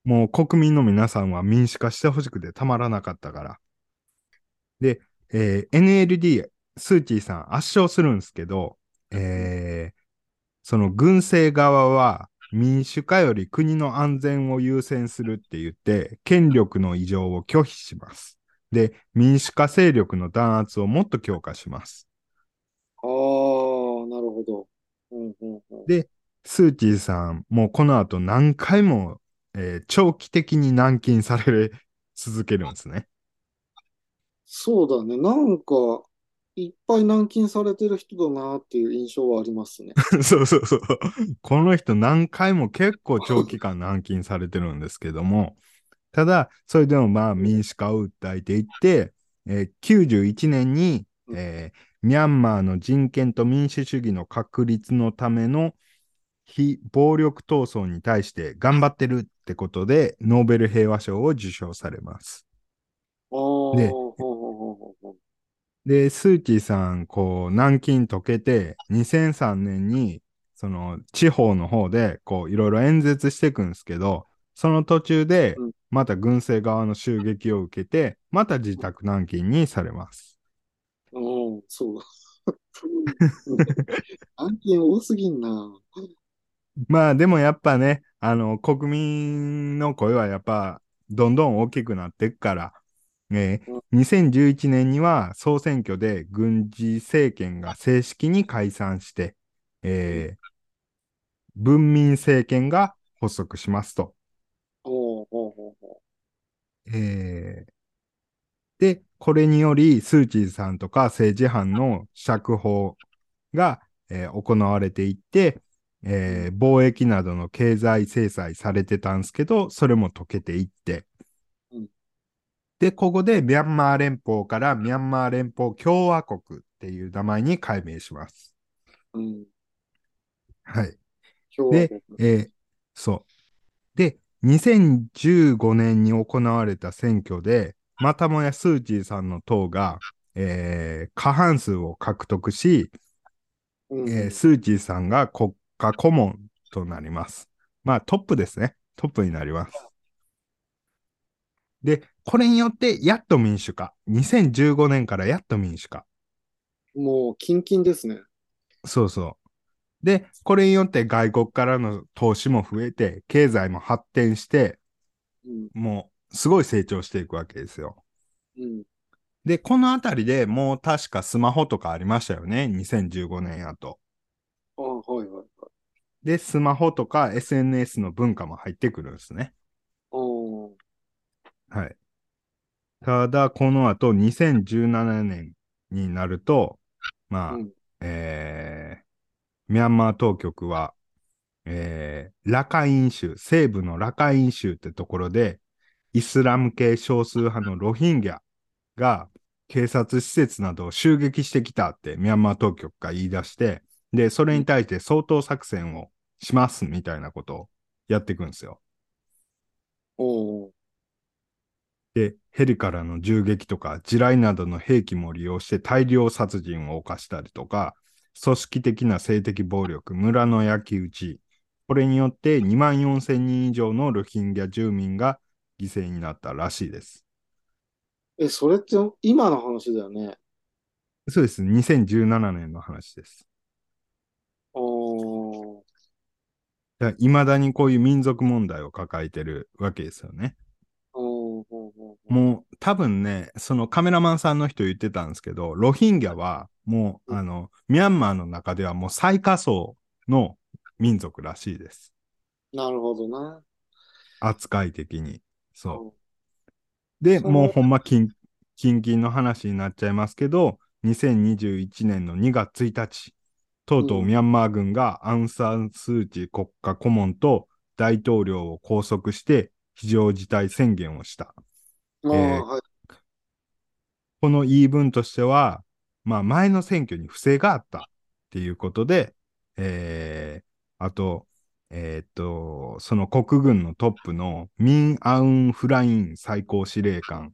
もう国民の皆さんは民主化してほしくてたまらなかったから。で、えー NLD、スー・チーさん圧勝するんですけど、えーその軍政側は民主化より国の安全を優先するって言って、権力の異常を拒否します。で、民主化勢力の弾圧をもっと強化します。ああ、なるほど。うんうんうん。でスー・チーさん、もうこの後何回も、えー長期的に軟禁され続けるんですね。そうだね。なんか、いっぱい軟禁されてる人だなっていう印象はありますね。<laughs> そうそうそう。この人何回も結構長期間軟禁されてるんですけども、ただ、それでもまあ民主化を訴えていって、えー91年に、えーミャンマーの人権と民主主義の確立のための非暴力闘争に対して頑張ってるってことで、ノーベル平和賞を受賞されます。でで、スー・チーさん、こう、軟禁解けて、2003年に、その、地方の方で、こう、いろいろ演説していくんですけど、その途中でうん、また軍政側の襲撃を受けて、また自宅軟禁にされます。うん、そう。<laughs> 軟禁多すぎんな。まあ、でもやっぱね、あの、国民の声はやっぱ、どんどん大きくなっていくから、えー2011年には総選挙で軍事政権が正式に解散して、えー文民政権が発足しますと。えーで、これにより、スー・チーさんとか政治犯の釈放が、えー行われていって、えー貿易などの経済制裁されてたんですけど、それも解けていって、うんで、ここでミャンマー連邦からミャンマー連邦共和国っていう名前に改名します。う。うん。はい。で、えーそう。で、2015年に行われた選挙で、またもやスー・チーさんの党が、えー過半数を獲得し、うんえースー・チーさんが国家顧問となります。まあトップですね。トップになります。で、これによってやっと民主化。2015年からやっと民主化。もう、キンキンですね。そうそう。で、これによって外国からの投資も増えて、経済も発展して、うん。もうすごい成長していくわけですよ。うん。で、このあたりでもう確かスマホとかありましたよね。2015年やと。ああ、はいはいはい。で、スマホとか SNS の文化も入ってくるんですね。ああ、はい。ただ、この後、2017年になると、まあ、うん。えーミャンマー当局は、えーラカイン州、西部のラカイン州ってところで、イスラム系少数派のロヒンギャが警察施設などを襲撃してきたってミャンマー当局が言い出して、で、それに対して掃討作戦をしますみたいなことをやっていくんですよ。おーで、ヘリからの銃撃とか地雷などの兵器も利用して大量殺人を犯したりとか、組織的な性的暴力、村の焼き討ち、これによって2万4千人以上のロヒンギャ住民が犠牲になったらしいです。え、それって今の話だよね？そうです。2017年の話です。あーいまだにこういう民族問題を抱えてるわけですよね。もう多分ね、そのカメラマンさんの人言ってたんですけど、ロヒンギャはもう、あの、ミャンマーの中ではもう最下層の民族らしいです。なるほどな。扱い的に。そう。うで、もうほんま近、近々の話になっちゃいますけど、2021年の2月1日、とうとううんミャンマー軍がアウン・サン・スー・チー国家顧問と大統領を拘束して非常事態宣言をした。えーはい。この言い分としては、まあ前の選挙に不正があったっていうことで、えー、あと、えーっと、その国軍のトップのミン・アウン・フライン最高司令官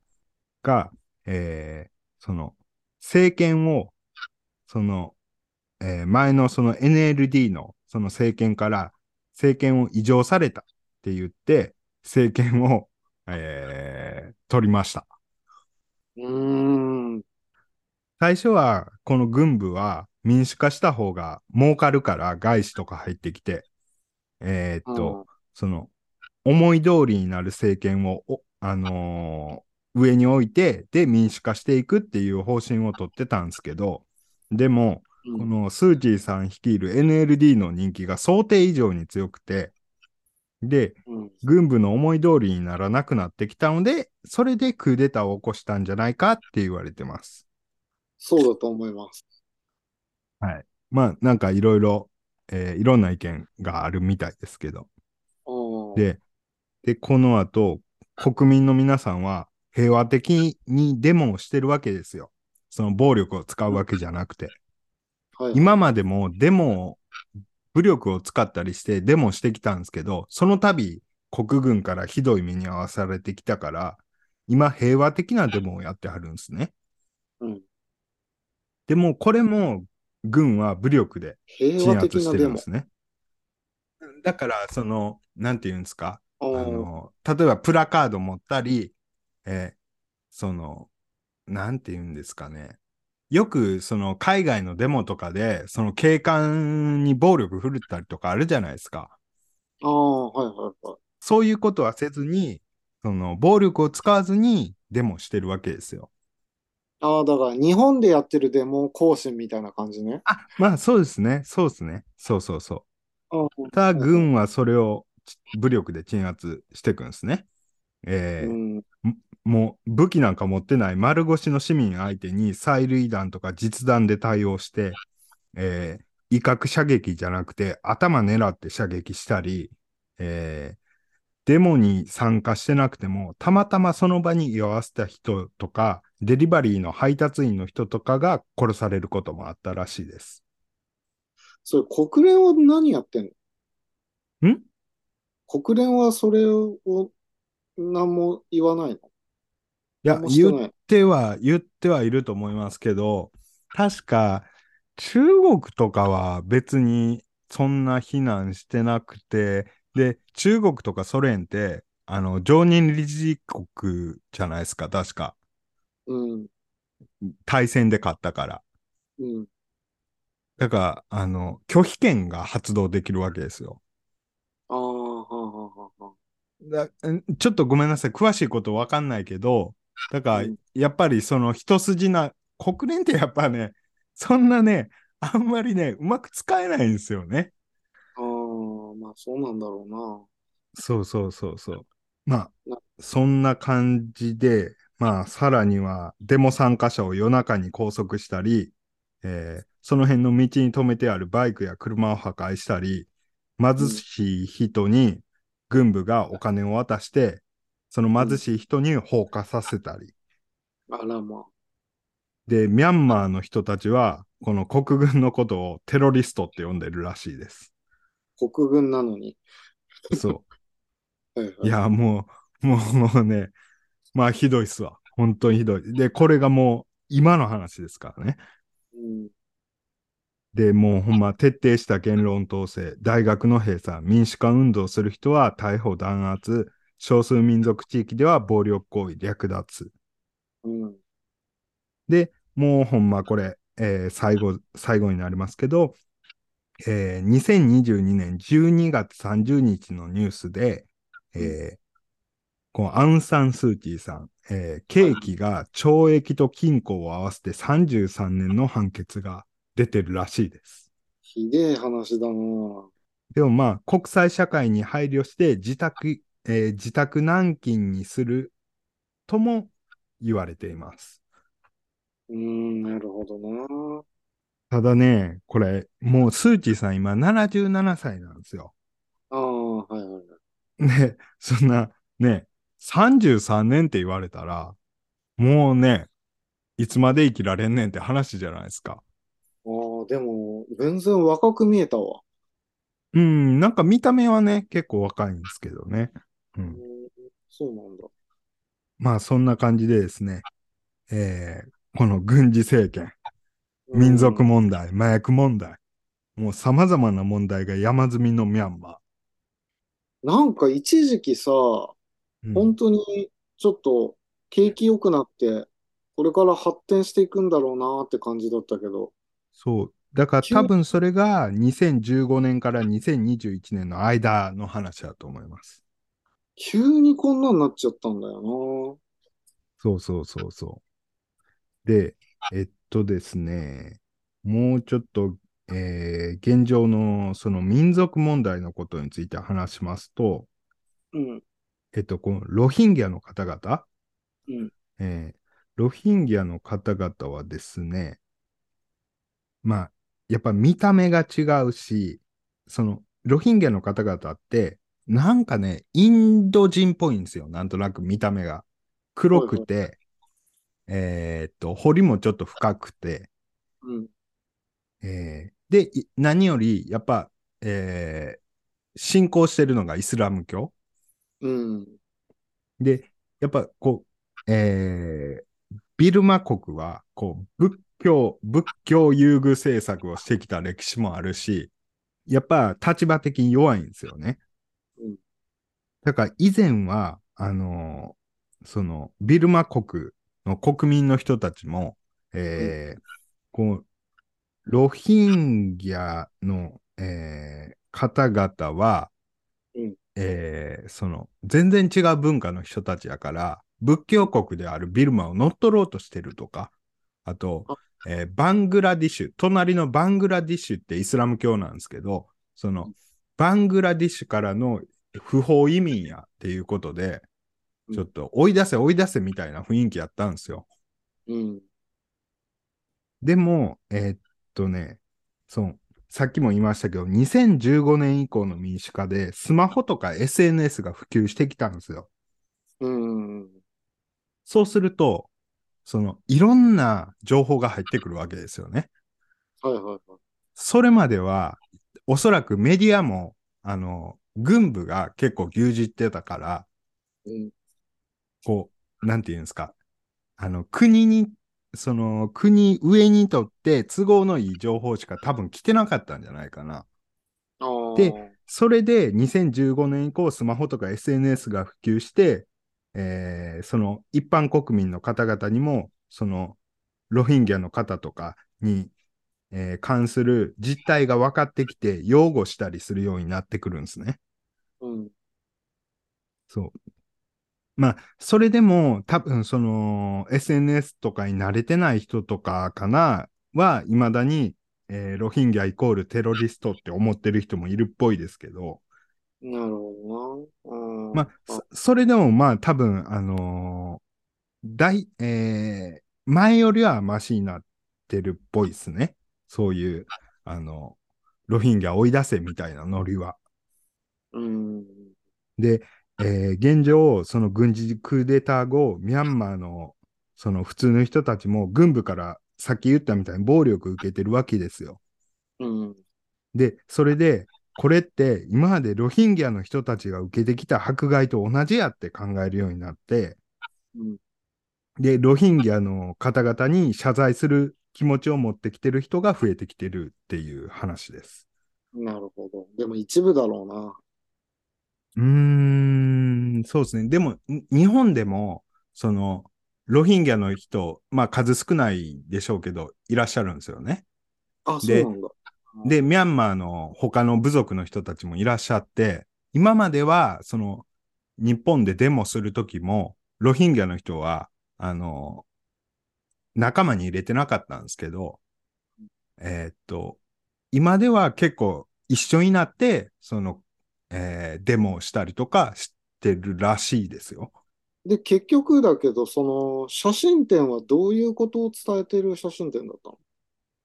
が、えーその政権を、その、えー前のその NLD のその政権から政権を移譲されたって言って、政権を、えー取りました。うーん。最初は、この軍部は民主化した方が儲かるから外資とか入ってきて、えーっと、その、思い通りになる政権を、おあのー上に置いて、で、民主化していくっていう方針を取ってたんですけど、でも、うん、このスー・チーさん率いる NLD の人気が想定以上に強くて、で、うん。軍部の思い通りにならなくなってきたので、それでクーデターを起こしたんじゃないかって言われてます。そうだと思います。はい。まあ、なんかいろいろ、えーいろんな意見があるみたいですけど。で、で、この後、国民の皆さんは平和的にデモをしてるわけですよ。その暴力を使うわけじゃなくて。はい、今までもデモを、武力を使ったりしてデモしてきたんですけど、その度国軍からひどい目に遭わされてきたから、今平和的なデモをやってはるんですね。うん、でもこれも軍は武力で平鎮圧してるんで。すね。だから、その、なんていうんですか、あの、例えばプラカード持ったり、えーその、なんていうんですかね。よく、その、海外のデモとかで、その警官に暴力振るったりとかあるじゃないですか。ああ、はいはいはい。そういうことはせずに、その、暴力を使わずにデモしてるわけですよ。ああ、だから日本でやってるデモ行進みたいな感じね。あ、まあそうですね。そうですね。そうそうそう。あただ、軍はそれをち武力で鎮圧していくんですね。えーうん、もう武器なんか持ってない丸腰の市民相手に催涙弾とか実弾で対応して、えー威嚇射撃じゃなくて頭狙って射撃したり、えーデモに参加してなくても、たまたまその場に居合わせた人とか、デリバリーの配達員の人とかが殺されることもあったらしいです。それ国連は何やってんの？ん？国連はそれを何も言わないの？いや言っ。ては、言ってはいると思いますけど、確か中国とかは別にそんな非難してなくて、で、中国とかソ連って、あの、常任理事国じゃないですか、確か。うん、対戦で勝ったから。うん。だから、あの、拒否権が発動できるわけですよ。ああ、はあ、はあ、はあちょっとごめんなさい、詳しいことわかんないけど、だから、うんやっぱりその一筋な、国連ってやっぱね、そんなね、あんまりね、うまく使えないんですよね。ああ、まあそうなんだろうな。そうそうそうそう。まなあ、そんな感じで、まあ、さらにはデモ参加者を夜中に拘束したり、えーその辺の道に止めてあるバイクや車を破壊したり、貧しい人に軍部がお金を渡して、その貧しい人に放火させたり、あらまあ。で、ミャンマーの人たちは、この国軍のことをテロリストって呼んでるらしいです。国軍なのに。そ。<laughs> はいはいういや、もう、もうね、まあひどいっすわ。本当にひどい。で、これがもう今の話ですからね。うん、で、もうほんま徹底した言論統制、大学の閉鎖、民主化運動する人は逮捕弾圧、少数民族地域では暴力行為、略奪。うん、で、もうほんまこれ、えー最後、最後になりますけど、えー2022年12月30日のニュースで、えーこのアウン・サン・スー・チーさん、えー刑期が懲役と禁錮を合わせて33年の判決が出てるらしいです。ひでえ話だな。でもまあ、国際社会に配慮して自宅、えー自宅軟禁にするとも言われています。うーん、なるほどな。ただね、これ、もうスー・チーさん今77歳なんですよ。ああ、はいはいはい。ね、そんな、ね、33年って言われたら、もうね、いつまで生きられんねんって話じゃないですか。ああ、でも、全然若く見えたわ。うん、なんか見た目はね、結構若いんですけどね。う、うん。ん、そうなんだ。まあそんな感じでですね、えーこの軍事政権、民族問題、麻薬問題、もう様々な問題が山積みのミャンマなんか一時期さ、ー。うん。本当にちょっと景気良くなって、これから発展していくんだろうなって感じだったけど、そう。だから多分それが2015年から2021年の間の話だと思います。急にこんなになっちゃったんだよそうそうそうそう。で、えっとですね、もうちょっと、えー現状のその民族問題のことについて話しますと、な。うん、えっと、このロヒンギャの方々、うん、えーロヒンギャの方々はですね、まあ、やっぱ見た目が違うし、その、ロヒンギャの方々って、なんかね、インド人っぽいんですよ。なんとなく見た目が。黒くて、えーっと、彫りもちょっと深くて、うん。えーで、い何より、やっぱ、えー信仰してるのがイスラム教。うん。で、やっぱこう、えービルマ国は、こう、仏教、仏教優遇政策をしてきた歴史もあるし、やっぱ立場的に弱いんですよね。うんだから以前は、あのーその、ビルマ国の国民の人たちも、えーこう、ロヒンギャの、えー方々は、うん。えーその、全然違う文化の人たちやから、仏教国であるビルマを乗っ取ろうとしてるとか、あとあ、えーバングラディッシュ、隣のバングラディッシュってイスラム教なんですけど、その、バングラディッシュからの不法移民やっていうことで、うんちょっと追い出せ追い出せみたいな雰囲気やったんですよ。うん。でも、えーっとね、そう、さっきも言いましたけど、2015年以降の民主化で、スマホとか SNS が普及してきたんですよ。うん。そうすると、その、いろんな情報が入ってくるわけですよね。はいはいはい。それまでは、おそらくメディアも、あの、軍部が結構牛耳ってたから、うん。こう、なんていうんですか。あの、国に、その、国上にとって都合のいい情報しか多分来てなかったんじゃないかな。で、それで2015年以降スマホとか SNS が普及して、えーその一般国民の方々にも、そのロヒンギャの方とかに、えー関する実態が分かってきて、擁護したりするようになってくるんですね。うん。そう。まあ、それでも多分その SNS とかに慣れてない人とかかな、は未だに、えーロヒンギャイコールテロリストって思ってる人もいるっぽいですけど、なるほどな。うん。まあ、そそれでもまあ多分、あのー大、えー前よりはマシになってるっぽいですね。そういう、あの、ロヒンギャ追い出せみたいなノリは。うん。で、えー現状、その軍事クーデター後、ミャンマーの、その普通の人たちも軍部からさっき言ったみたいに暴力受けてるわけですよ。うん。で、それで、これって今までロヒンギャの人たちが受けてきた迫害と同じやって考えるようになって、うん。で、ロヒンギャの方々に謝罪する気持ちを持ってきてる人が増えてきてるっていう話です。なるほど。でも一部だろうな。うーん、そうですね。でも、に日本でも、その、ロヒンギャの人、まあ数少ないでしょうけど、いらっしゃるんですよね。あ、そうでなんだ。で、ミャンマーの他の部族の人たちもいらっしゃって、今までは、その、日本でデモするときも、ロヒンギャの人は、あの、仲間に入れてなかったんですけど、えーっと、今では結構一緒になって、その、えーデモをしたりとかしてるらしいですよ。で、結局だけど、その写真展はどういうことを伝えてる写真展だったの？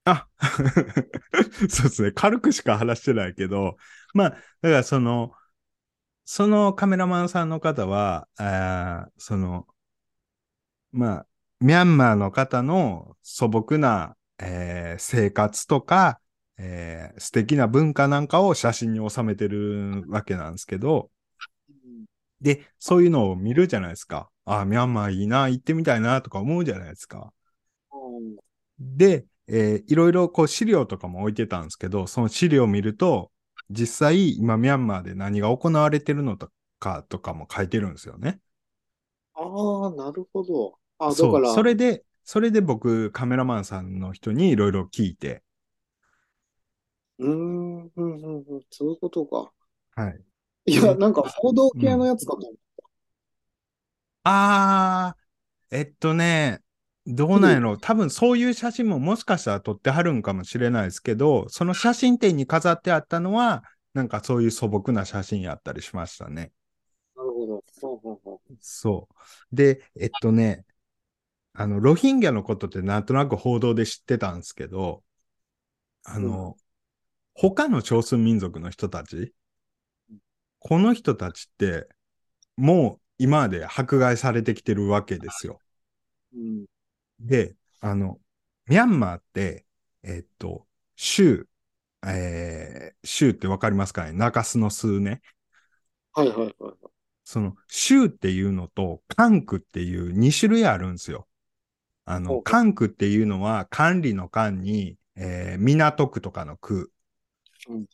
あ <laughs> そうですね。軽くしか話してないけど、まあ、だからその、そのカメラマンさんの方は、あーその、まあ、ミャンマーの方の素朴な、えー生活とか、えー素敵な文化なんかを写真に収めてるわけなんですけど、で、そういうのを見るじゃないですか。ああ、ミャンマーいいな、行ってみたいな、とか思うじゃないですか。うんで、えーいろいろこう資料とかも置いてたんですけど、その資料を見ると、実際今ミャンマーで何が行われてるのかとかも書いてるんですよね。ああ、なるほど。あ、だから、それで、それで僕カメラマンさんの人にいろいろ聞いて、うーん、うん、うん、うん、そういうことか。はい。いや、なんか報道系のやつかと思っあー、えっとね、どうなんやろ多分そういう写真ももしかしたら撮ってはるんかもしれないですけど、その写真展に飾ってあったのは、なんかそういう素朴な写真やったりしましたね。た。なるほど。ほうほうほうそう。で、えっとね、あの、ロヒンギャのことってなんとなく報道で知ってたんですけど、あの、他の少数民族の人たち、この人たちって、もう今まで迫害されてきてるわけですよ。うん。で、あの、ミャンマーって、えっと、州、えー、州ってわかりますかね？中洲の数ね。はいはいはいはい。その、州っていうのと、管区っていう2種類あるんですよ。あの、管区っていうのは、管理の管に、えー港区とかの区。うん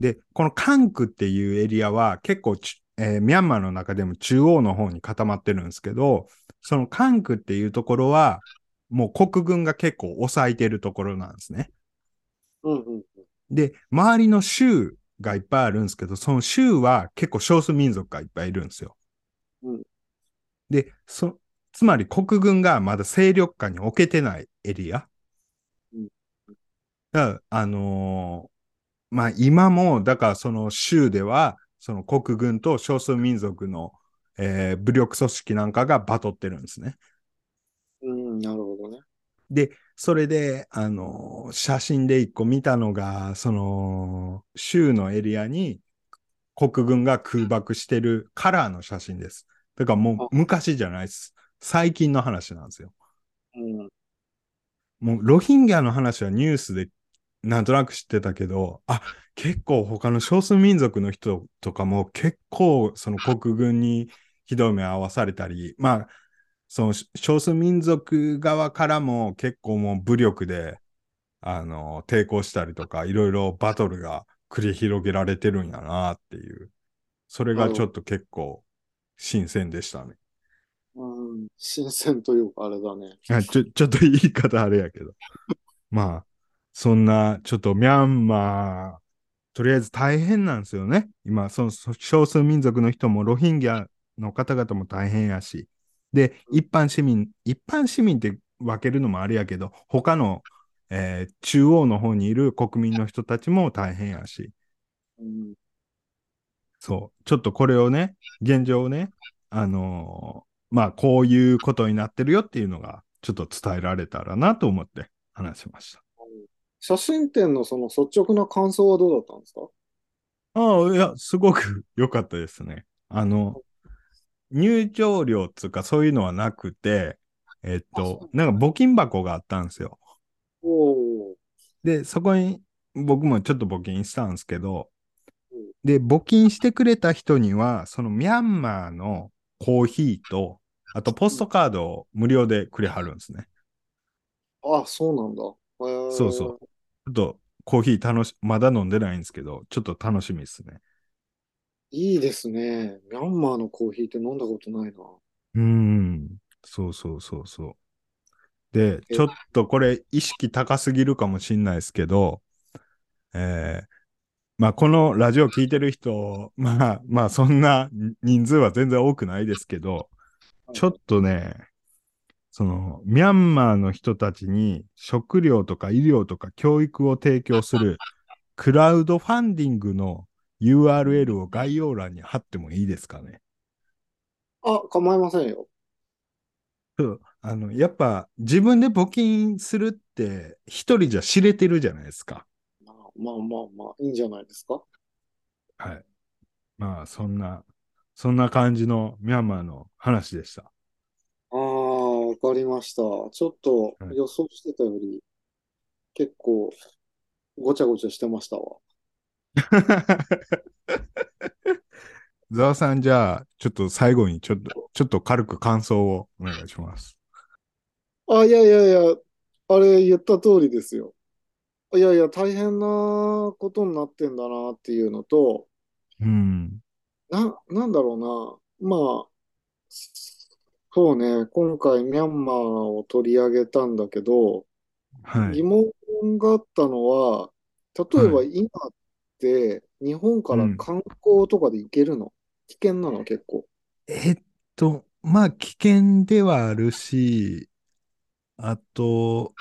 で、この管区っていうエリアは結構ち、えーミャンマーの中でも中央の方に固まってるんですけど、その管区っていうところは、もう国軍が結構抑えてるところなんですね。うんうんで、周りの州がいっぱいあるんですけど、その州は結構少数民族がいっぱいいるんですよ。うんで、そ、つまり国軍がまだ勢力下に置けてないエリア。うんだからあのーまあ今も、だからその州では、その国軍と少数民族の、えー武力組織なんかがバトってるんですね。うん。なるほどね。で、それで、あの、写真で一個見たのが、その、州のエリアに国軍が空爆してるカラーの写真です。だからもう昔じゃないです。最近の話なんですよ。うん。もうロヒンギャの話はニュースでなんとなく知ってたけど、あ、結構他の少数民族の人とかも結構その国軍にひどい目を合わされたり、まあ、その少数民族側からも結構もう武力で、あの、抵抗したりとか、いろいろバトルが繰り広げられてるんやなっていう。それがちょっと結構新鮮でしたね。うん。新鮮というか、あれだね。あちょ、ちょっと言い方あれやけど。まあ、そんな、ちょっとミャンマー、とりあえず大変なんですよね。今、そのそ少数民族の人もロヒンギャの方々も大変やし。で、一般市民、一般市民って分けるのもあれやけど、他の、えー中央の方にいる国民の人たちも大変やし。うん。そう。ちょっとこれをね、現状をね、あのーまあ、こういうことになってるよっていうのが、ちょっと伝えられたらなと思って話しました。写真展のその率直な感想はどうだったんですか？ああ、いや、すごく良かったですね。あの、入場料っていうかそういうのはなくて、えっと、なんか募金箱があったんですよ。で、そこに僕もちょっと募金したんですけどうん、で、募金してくれた人には、そのミャンマーのコーヒーと、あとポストカードを無料でくれはるんですね。あ、そうなんだ。そうそう。ちょっとコーヒー楽し、まだ飲んでないんですけど、ちょっと楽しみですね。いいですね。ミャンマーのコーヒーって飲んだことないな。うーん。そうそうそうそう。で、えちょっとこれ意識高すぎるかもしんないですけど、えーまあこのラジオ聞いてる人、まあまあそんな人数は全然多くないですけど、ちょっとね、その、ミャンマーの人たちに食料とか医療とか教育を提供する <laughs> クラウドファンディングの URL を概要欄に貼ってもいいですかね？あ、構いませんよ。そうあの、やっぱ自分で募金するって一人じゃ知れてるじゃないですか。まあまあまあまあ、いいんじゃないですか？はい。まあ、そんな、そんな感じのミャンマーの話でした。ああ、わかりました。ちょっとはい予想してたより、結構、ごちゃごちゃしてましたわ。<laughs> ざわさん、じゃあ、ちょっと最後にちょっと、ちょっと軽く感想をお願いします。あ、いやいやいや、あれ言った通りですよ。いやいや、大変なことになってんだなっていうのと、うん。な、なんだろうな。まあ、そうね、今回ミャンマーを取り上げたんだけど、はい。疑問があったのは、例えばは今って日本からうん観光とかで行けるの？危険なの？結構。えっと、まあ、危険ではあるし、あと、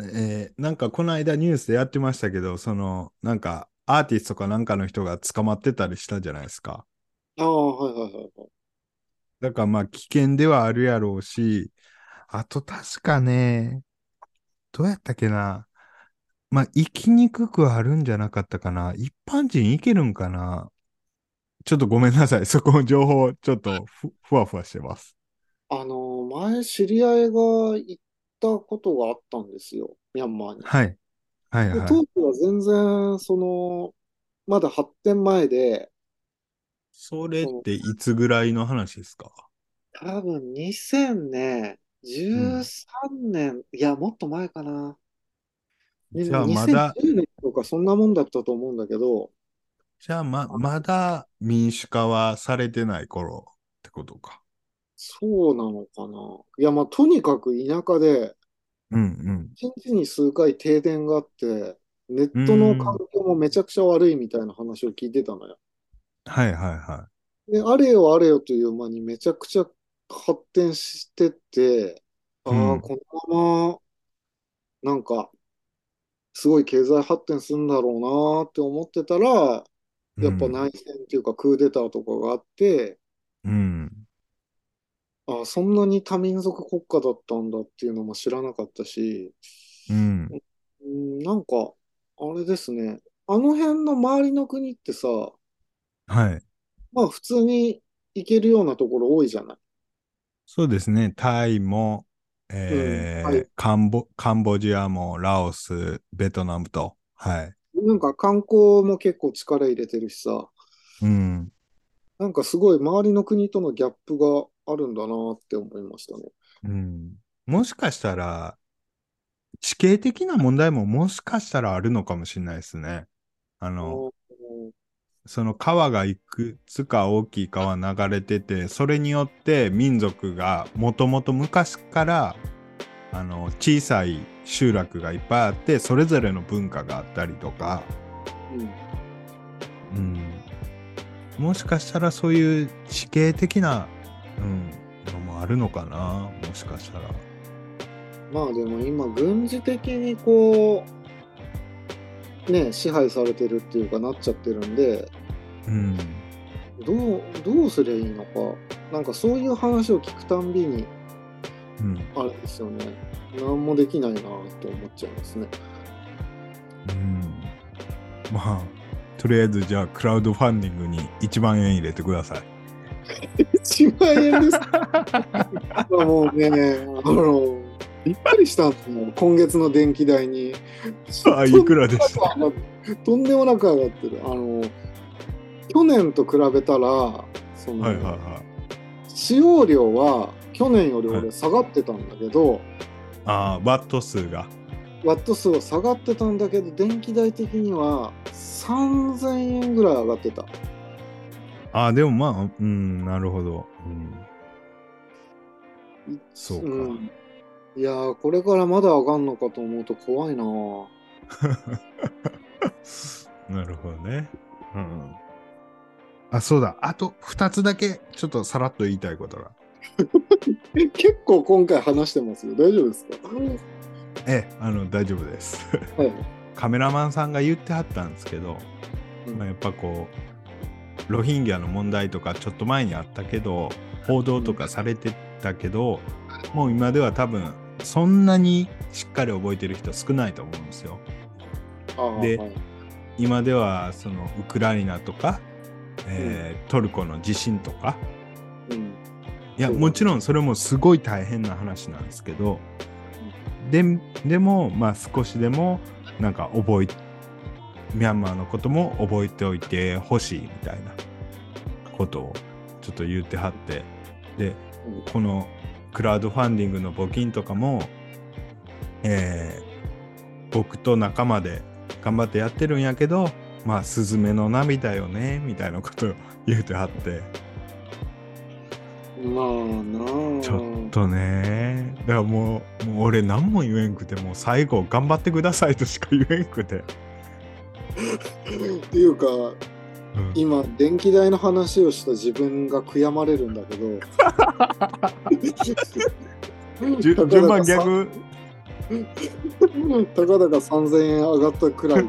えーなんかこの間ニュースでやってましたけど、その、なんかアーティストかなんかの人が捕まってたりしたじゃないですか。ああ、はいはいはいはい。だからまあ危険ではあるやろうし、あと確かね、どうやったっけな。まあ、行きにくくはあるんじゃなかったかな。一般人行けるんかな。ちょっとごめんなさい。そこの情報、ちょっとふふわふわしてます。あの、前知り合いが行ったことがあったんですよ、ミャンマーに。はい。はいで、はい。当時は全然、その、まだ発展前で、それっていつぐらいの話ですか？多分2000ね、13年、いや、もっと前かな。じゃあまだ、2010年とかそんなもんだったと思うんだけど、じゃあま、まだ民主化はされてない頃ってことか。そうなのかな。いや、まあ、とにかく田舎で、うんうん。一日に数回停電があって、ネットの環境もめちゃくちゃ悪いみたいな話を聞いてたのよ。はいはいはで、あれよあれよという間にめちゃくちゃ発展してて、ああ、うんこのまま、なんか、すごい経済発展するんだろうなって思ってたら、い。やっぱ内戦っていうかクーデターとかがあって、うん。ああ、そんなに多民族国家だったんだっていうのも知らなかったし、うん。うん、なんか、あれですね、あの辺の周りの国ってさ、はい。まあ普通に行けるようなところ多いじゃない。そうですね。タイも、えーうんはいカンボ、カンボジアも、ラオス、ベトナムと。はい。なんか観光も結構力入れてるしさ、うん。なんかすごい周りの国とのギャップがあるんだなって思いましたね。うん。もしかしたら、地形的な問題ももしかしたらあるのかもしれないですね。あの、その川がいくつか大きい川流れてて、それによって民族がもともと昔からあの小さい集落がいっぱいあって、それぞれの文化があったりとか、うん。うん、もしかしたらそういう地形的な、うん、のもあるのかな、もしかしたら。まあでも今軍事的にこうね支配されてるっていうかなっちゃってるんでうん、どうどうすりゃいいのかなんかそういう話を聞くたんびにうん、あれですよね何もできないなって思っちゃいますね。うん。まあ、とりあえずじゃあクラウドファンディングに1万円入れてください。<laughs> 1万円ですか？<laughs> もうねあのびっくりした今月の電気代に。あ、いくらでしたとんでもなく上がってる。あの、去年と比べたら、その、はいはいはい。使用量は去年より俺下がってたんだけど、ああ、ワット数が。ワット数は下がってたんだけど、電気代的には3000円ぐらい上がってた。ああ、でもまあ、うん、なるほど。うん、そうか。んいやー、これからまだ上がんのかと思うと怖いなぁ <laughs> なるほどね。うん。あ、そうだ。あと2つだけ、ちょっとさらっと言いたいことが。<laughs> え結構今回話してますよ。大丈夫ですか？ええ、あの、大丈夫です。はい。カメラマンさんが言ってはったんですけど、うんまあ、やっぱこう、ロヒンギャの問題とかちょっと前にあったけど、報道とかされてたけど、もう今では多分、そんなにしっかり覚えてる人少ないと思うんですよ。ではい。今ではそのウクライナとか、えートルコの地震とか。うん。いやもちろんそれもすごい大変な話なんですけどででもまあ少しでもなんか覚えミャンマーのことも覚えておいてほしいみたいなことをちょっと言ってはってでこのクラウドファンディングの募金とかも、えー僕と仲間で頑張ってやってるんやけどまあスズメの涙よねみたいなことを <laughs> 言うてはって。まあなあ。ちょっとね。だからもうもう俺何も言えんくてもう最後頑張ってくださいとしか言えんくて、<laughs> っていうかうん。今電気代の話をした自分が悔やまれるんだけど。順番逆？たかだか3000円上がったくらいで。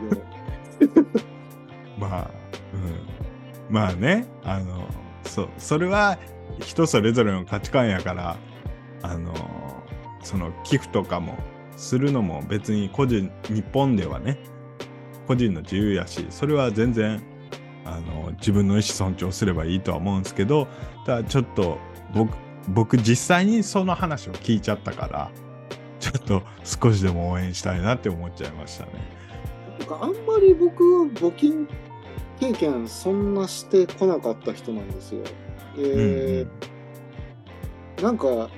<laughs> まあ、うん、まあねあのそうそれは人それぞれの価値観やからあのその寄付とかもするのも別に個人日本ではね個人の自由やしそれは全然あの自分の意思尊重すればいいとは思うんですけどただちょっと僕僕実際にその話を聞いちゃったからちょっと少しでも応援したいなって思っちゃいましたね。なんかあんまり僕は募金経験そんなしてこなかった人なんですよ。で、なんか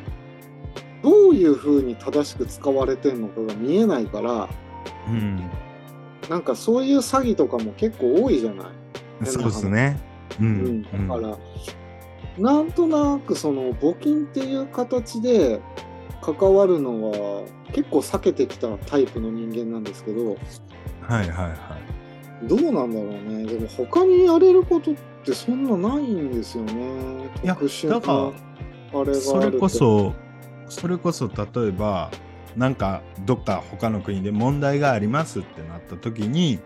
どういうふうに正しく使われてんのかが見えないからうん、なんかそういう詐欺とかも結構多いじゃない。うん、そうですね。ううんん、だから、なんとなくその募金っていう形で関わるのは結構避けてきたタイプの人間なんですけどはいはいはい。どうなんだろうね。でも他にやれることってそんなないんですよね。いやだからそれこそそれこそ例えばなんかどっか他の国で問題がありますってなった時に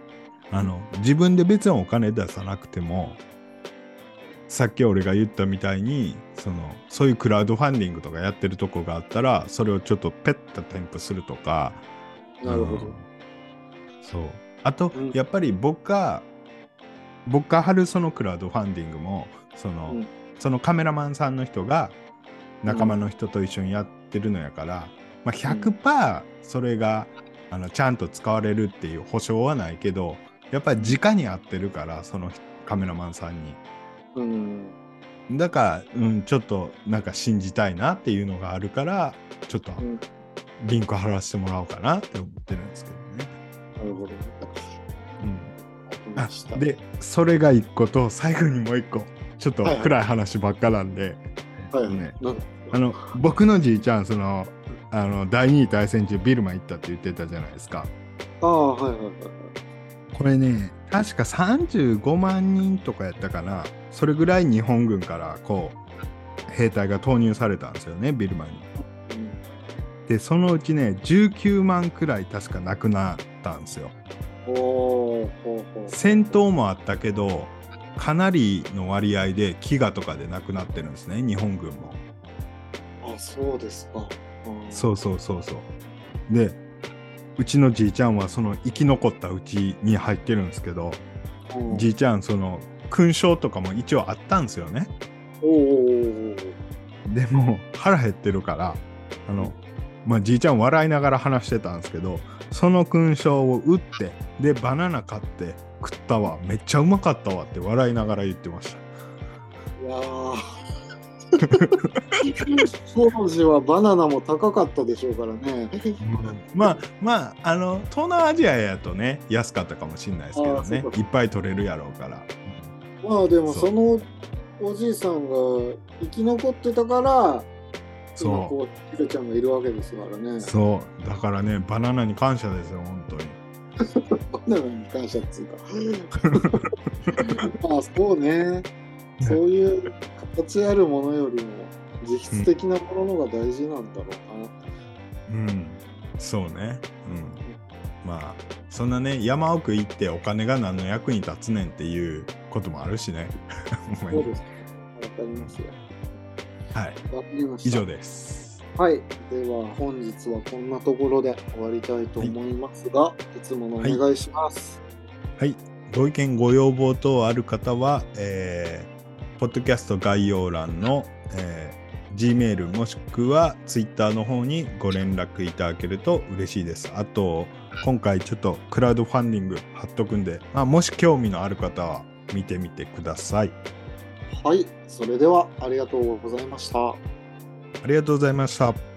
あの自分で別にお金出さなくてもさっき俺が言ったみたいにそのそういうクラウドファンディングとかやってるとこがあったらそれをちょっとペッと添付するとかなるほど、うんそう。あと、うん。やっぱり僕が僕が貼るそのクラウドファンディングもその、うん。そのカメラマンさんの人が仲間の人と一緒にやってるのやから、まあ、100%それが、あのちゃんと使われるっていう保証はないけどやっぱり直に会ってるからそのカメラマンさんに。うん。だから、うん、ちょっとなんか信じたいなっていうのがあるからちょっとうん。リンク貼らせてもらおうかなって思ってるんですけどね。なるほど。うん。わかりました。でそれが一個と最後にもう一個ちょっと暗い話ばっかなんで、はいはい。ね。あの僕のじいちゃんそのあの第二次大戦中ビルマ行ったって言ってたじゃないですか。ああはいはいはいはいこれね確か35万人とかやったかな。それぐらい日本軍からこう兵隊が投入されたんですよねビルマに。でそのうちね19万くらい確か亡くなったんですよ。戦闘もあったけどかなりの割合で飢餓とかで亡くなってるんですね日本軍も。あそうですか、うん。そうそうそうそう。でうちのじいちゃんはその生き残ったうちに入ってるんですけどうん。じいちゃんその勲章とかも一応あったんですよね。でも腹減ってるからあのまあじいちゃん笑いながら話してたんですけどその勲章を打ってでバナナ買って食ったわ。めっちゃうまかったわって笑いながら言ってました。いやー当時はバナナも高かったでしょうからね。まあまああの東南アジアやとね安かったかもしれないですけどね。いっぱい取れるやろうから。まあでもそのおじいさんが生き残ってたからそう。今こうひろちゃんがいるわけですからね。そう。だからねバナナに感謝ですよ本当に。<laughs> バナナに感謝っつうか。<laughs> まあそうね。そういう形あるものよりも実質的なもののが大事なんだろうな。うんそうねうんまあそんなね山奥行ってお金が何の役に立つねんっていうこともあるしねそうです。わかりますよ。はい。以上ですはい。では本日はこんなところで終わりたいと思いますが、い、つものお願いします。はいご意見ご要望等ある方はえー、ポッドキャスト概要欄の、えー Gmail もしくは Twitter の方にご連絡いただけると嬉しいです。あと、今回ちょっとクラウドファンディング貼っとくんで、まあ、もし興味のある方は見てみてください。はい。それではありがとうございました。ありがとうございました。